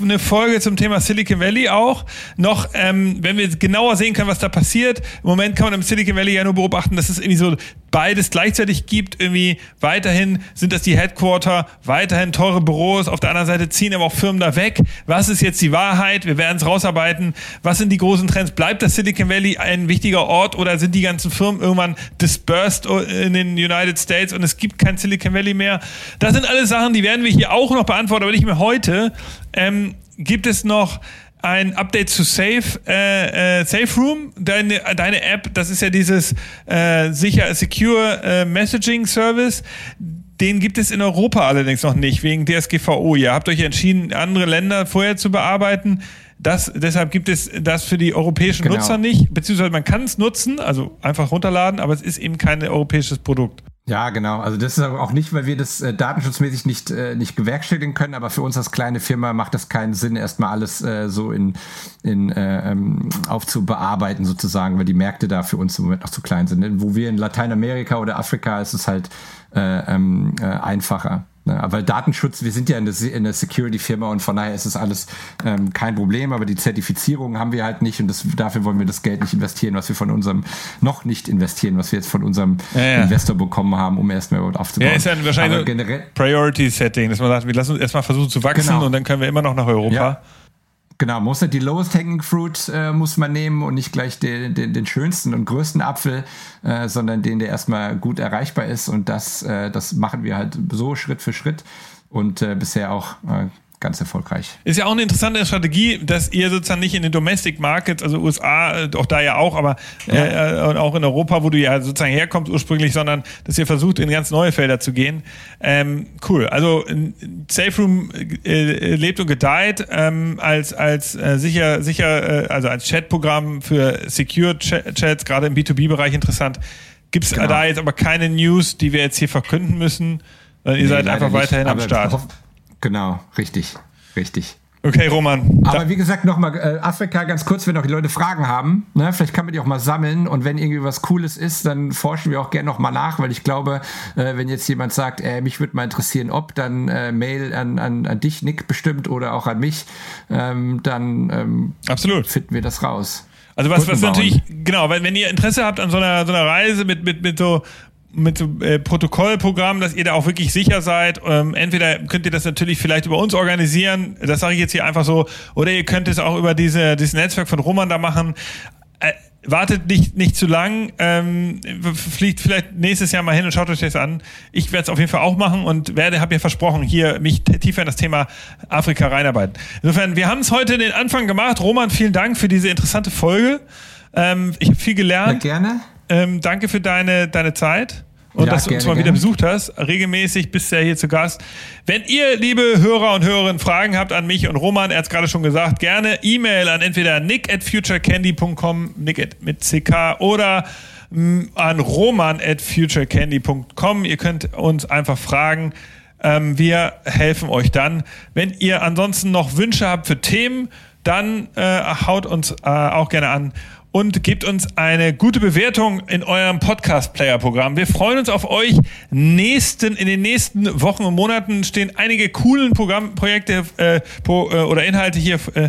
Speaker 1: eine Folge zum Thema Silicon Valley auch. Noch, ähm, wenn wir genauer sehen können, was da passiert. Im Moment kann man im Silicon Valley ja nur beobachten, dass es irgendwie so beides gleichzeitig gibt. Irgendwie weiterhin sind das die Headquarter, weiterhin teure Büros. Auf der anderen Seite ziehen aber auch Firmen da weg. Was ist jetzt die Wahrheit? Wir werden es rausarbeiten. Was sind die großen Trends? Bleibt das Silicon Valley ein wichtiger Ort oder sind die ganzen Firmen irgendwann dispersed in den United States und es gibt kein Silicon Valley mehr? Das sind alles Sachen, die werden wir hier auch noch beantworten, aber nicht mehr heute. Ähm, gibt es noch ein Update zu Safe, äh, äh, Safe Room, deine, deine App, das ist ja dieses äh, sicher Secure äh, Messaging Service. Den gibt es in Europa allerdings noch nicht, wegen DSGVO. Ihr habt euch entschieden, andere Länder vorher zu bearbeiten. Das, deshalb gibt es das für die europäischen
Speaker 2: Genau.
Speaker 1: Nutzer nicht, beziehungsweise man kann es nutzen, also einfach runterladen, aber es ist eben kein europäisches Produkt.
Speaker 2: Ja, genau. Also das ist auch nicht, weil wir das äh, datenschutzmäßig nicht, äh, nicht bewerkstelligen können, aber für uns als kleine Firma macht das keinen Sinn, erstmal alles äh, so in, in äh, ähm, aufzubearbeiten sozusagen, weil die Märkte da für uns im Moment noch zu klein sind. Wo wir in Lateinamerika oder Afrika ist es halt äh, ähm, äh, einfacher. Ne? Aber Datenschutz, wir sind ja Se- eine Security-Firma und von daher ist es alles ähm, kein Problem, aber die Zertifizierung haben wir halt nicht und das, dafür wollen wir das Geld nicht investieren, was wir von unserem, noch nicht investieren, was wir jetzt von unserem
Speaker 1: Ja, ja.
Speaker 2: Investor bekommen haben, um erstmal überhaupt aufzubauen.
Speaker 1: Ja, ist ja wahrscheinlich
Speaker 2: aber generell,
Speaker 1: Priority Setting, dass man sagt, wir lassen uns erstmal versuchen zu wachsen
Speaker 2: Genau.
Speaker 1: und dann können wir immer noch nach Europa.
Speaker 2: Genau, muss halt die lowest hanging fruit äh, muss man nehmen und nicht gleich den, den, den schönsten und größten Apfel, äh, sondern den, der erstmal gut erreichbar ist. Und das, äh, das machen wir halt so Schritt für Schritt und äh, bisher auch äh, ganz erfolgreich.
Speaker 1: Ist ja auch eine interessante Strategie, dass ihr sozusagen nicht in den Domestic Markets, also USA, äh, auch da ja auch, aber äh, und auch in Europa, wo du ja sozusagen herkommst ursprünglich, sondern dass ihr versucht, in ganz neue Felder zu gehen. Ähm, cool. Also äh, Safe Room äh, lebt und gedeiht ähm, als als äh, sicher sicher äh, also als Chatprogramm für Secure Ch Chats gerade im B2B-Bereich interessant. Gibt es
Speaker 2: Genau.
Speaker 1: da jetzt aber keine News, die wir jetzt hier verkünden müssen? Ihr
Speaker 2: Nee,
Speaker 1: seid einfach
Speaker 2: nicht,
Speaker 1: weiterhin am
Speaker 2: aber
Speaker 1: Start.
Speaker 2: Genau, richtig, richtig.
Speaker 1: Okay, Roman.
Speaker 2: Aber wie gesagt, nochmal äh, Afrika ganz kurz, wenn noch die Leute Fragen haben. Ne? Vielleicht kann man die auch mal sammeln und wenn irgendwie was Cooles ist, dann forschen wir auch gerne nochmal nach, weil ich glaube, äh, wenn jetzt jemand sagt, äh, mich würde mal interessieren, ob, dann äh, Mail an, an, an dich, Nick, bestimmt oder auch an mich, ähm, dann ähm,
Speaker 1: Absolut.
Speaker 2: finden wir das raus.
Speaker 1: Also was, was natürlich, genau, wenn, wenn ihr Interesse habt an so einer, so einer Reise mit, mit, mit so mit so äh, Protokollprogrammen, dass ihr da auch wirklich sicher seid. Ähm, entweder könnt ihr das natürlich vielleicht über uns organisieren, das sage ich jetzt hier einfach so, oder ihr könnt es auch über diese, dieses Netzwerk von Roman da machen. Äh, wartet nicht, nicht zu lang, ähm, fliegt vielleicht nächstes Jahr mal hin und schaut euch das an. Ich werde es auf jeden Fall auch machen und werde, habe ja versprochen, hier mich tiefer in das Thema Afrika reinarbeiten. Insofern, wir haben es heute den Anfang gemacht. Roman, vielen Dank für diese interessante Folge. Ähm, ich habe viel gelernt.
Speaker 2: Ja, gerne.
Speaker 1: Ähm, danke für deine, deine Zeit und ja, dass du uns mal wieder besucht hast. Regelmäßig bist du ja hier zu Gast. Wenn ihr, liebe Hörer und Hörerinnen, Fragen habt an mich und Roman, er hat es gerade schon gesagt, gerne E-Mail an entweder nick at futurecandy.com, nick at mit ck oder mm, an roman at futurecandy.com. Ihr könnt uns einfach fragen. Ähm, wir helfen euch dann. Wenn ihr ansonsten noch Wünsche habt für Themen, dann äh, haut uns äh, auch gerne an und gebt uns eine gute Bewertung in eurem Podcast-Player-Programm. Wir freuen uns auf euch. Nächsten, in den nächsten Wochen und Monaten stehen einige coolen Programmprojekte äh, pro, äh, oder Inhalte hier äh,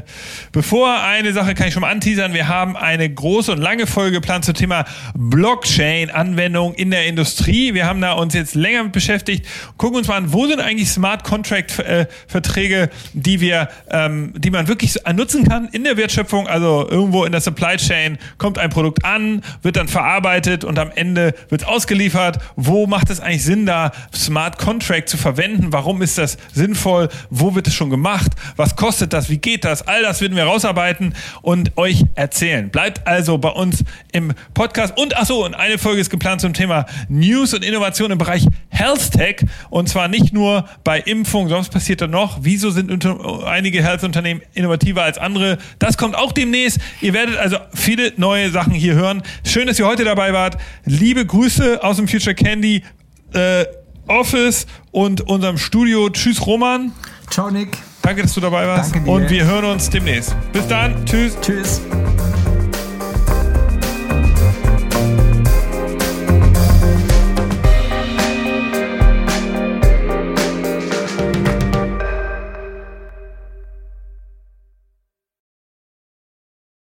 Speaker 1: bevor. Eine Sache kann ich schon mal anteasern. Wir haben eine große und lange Folge geplant zum Thema Blockchain-Anwendung in der Industrie. Wir haben da uns jetzt länger mit beschäftigt. Gucken uns mal an, wo sind eigentlich Smart Contract-Verträge, die wir, ähm, die man wirklich nutzen kann in der Wertschöpfung, also irgendwo in der Supply Chain ein, kommt ein Produkt an, wird dann verarbeitet und am Ende wird ausgeliefert. Wo macht es eigentlich Sinn, da Smart Contract zu verwenden? Warum ist das sinnvoll? Wo wird es schon gemacht? Was kostet das? Wie geht das? All das werden wir rausarbeiten und euch erzählen. Bleibt also bei uns im Podcast. Und ach so, und eine Folge ist geplant zum Thema News und Innovation im Bereich Health Tech. Und zwar nicht nur bei Impfung, sonst passiert da noch. Wieso sind einige Health-Unternehmen innovativer als andere? Das kommt auch demnächst. Ihr werdet also viele viele neue Sachen hier hören. Schön, dass ihr heute dabei wart. Liebe Grüße aus dem Future Candy äh, Office und unserem Studio. Tschüss, Roman.
Speaker 2: Ciao, Nick.
Speaker 1: Danke, dass du dabei warst. Und wir hören uns demnächst. Bis dann. Tschüss.
Speaker 2: Tschüss.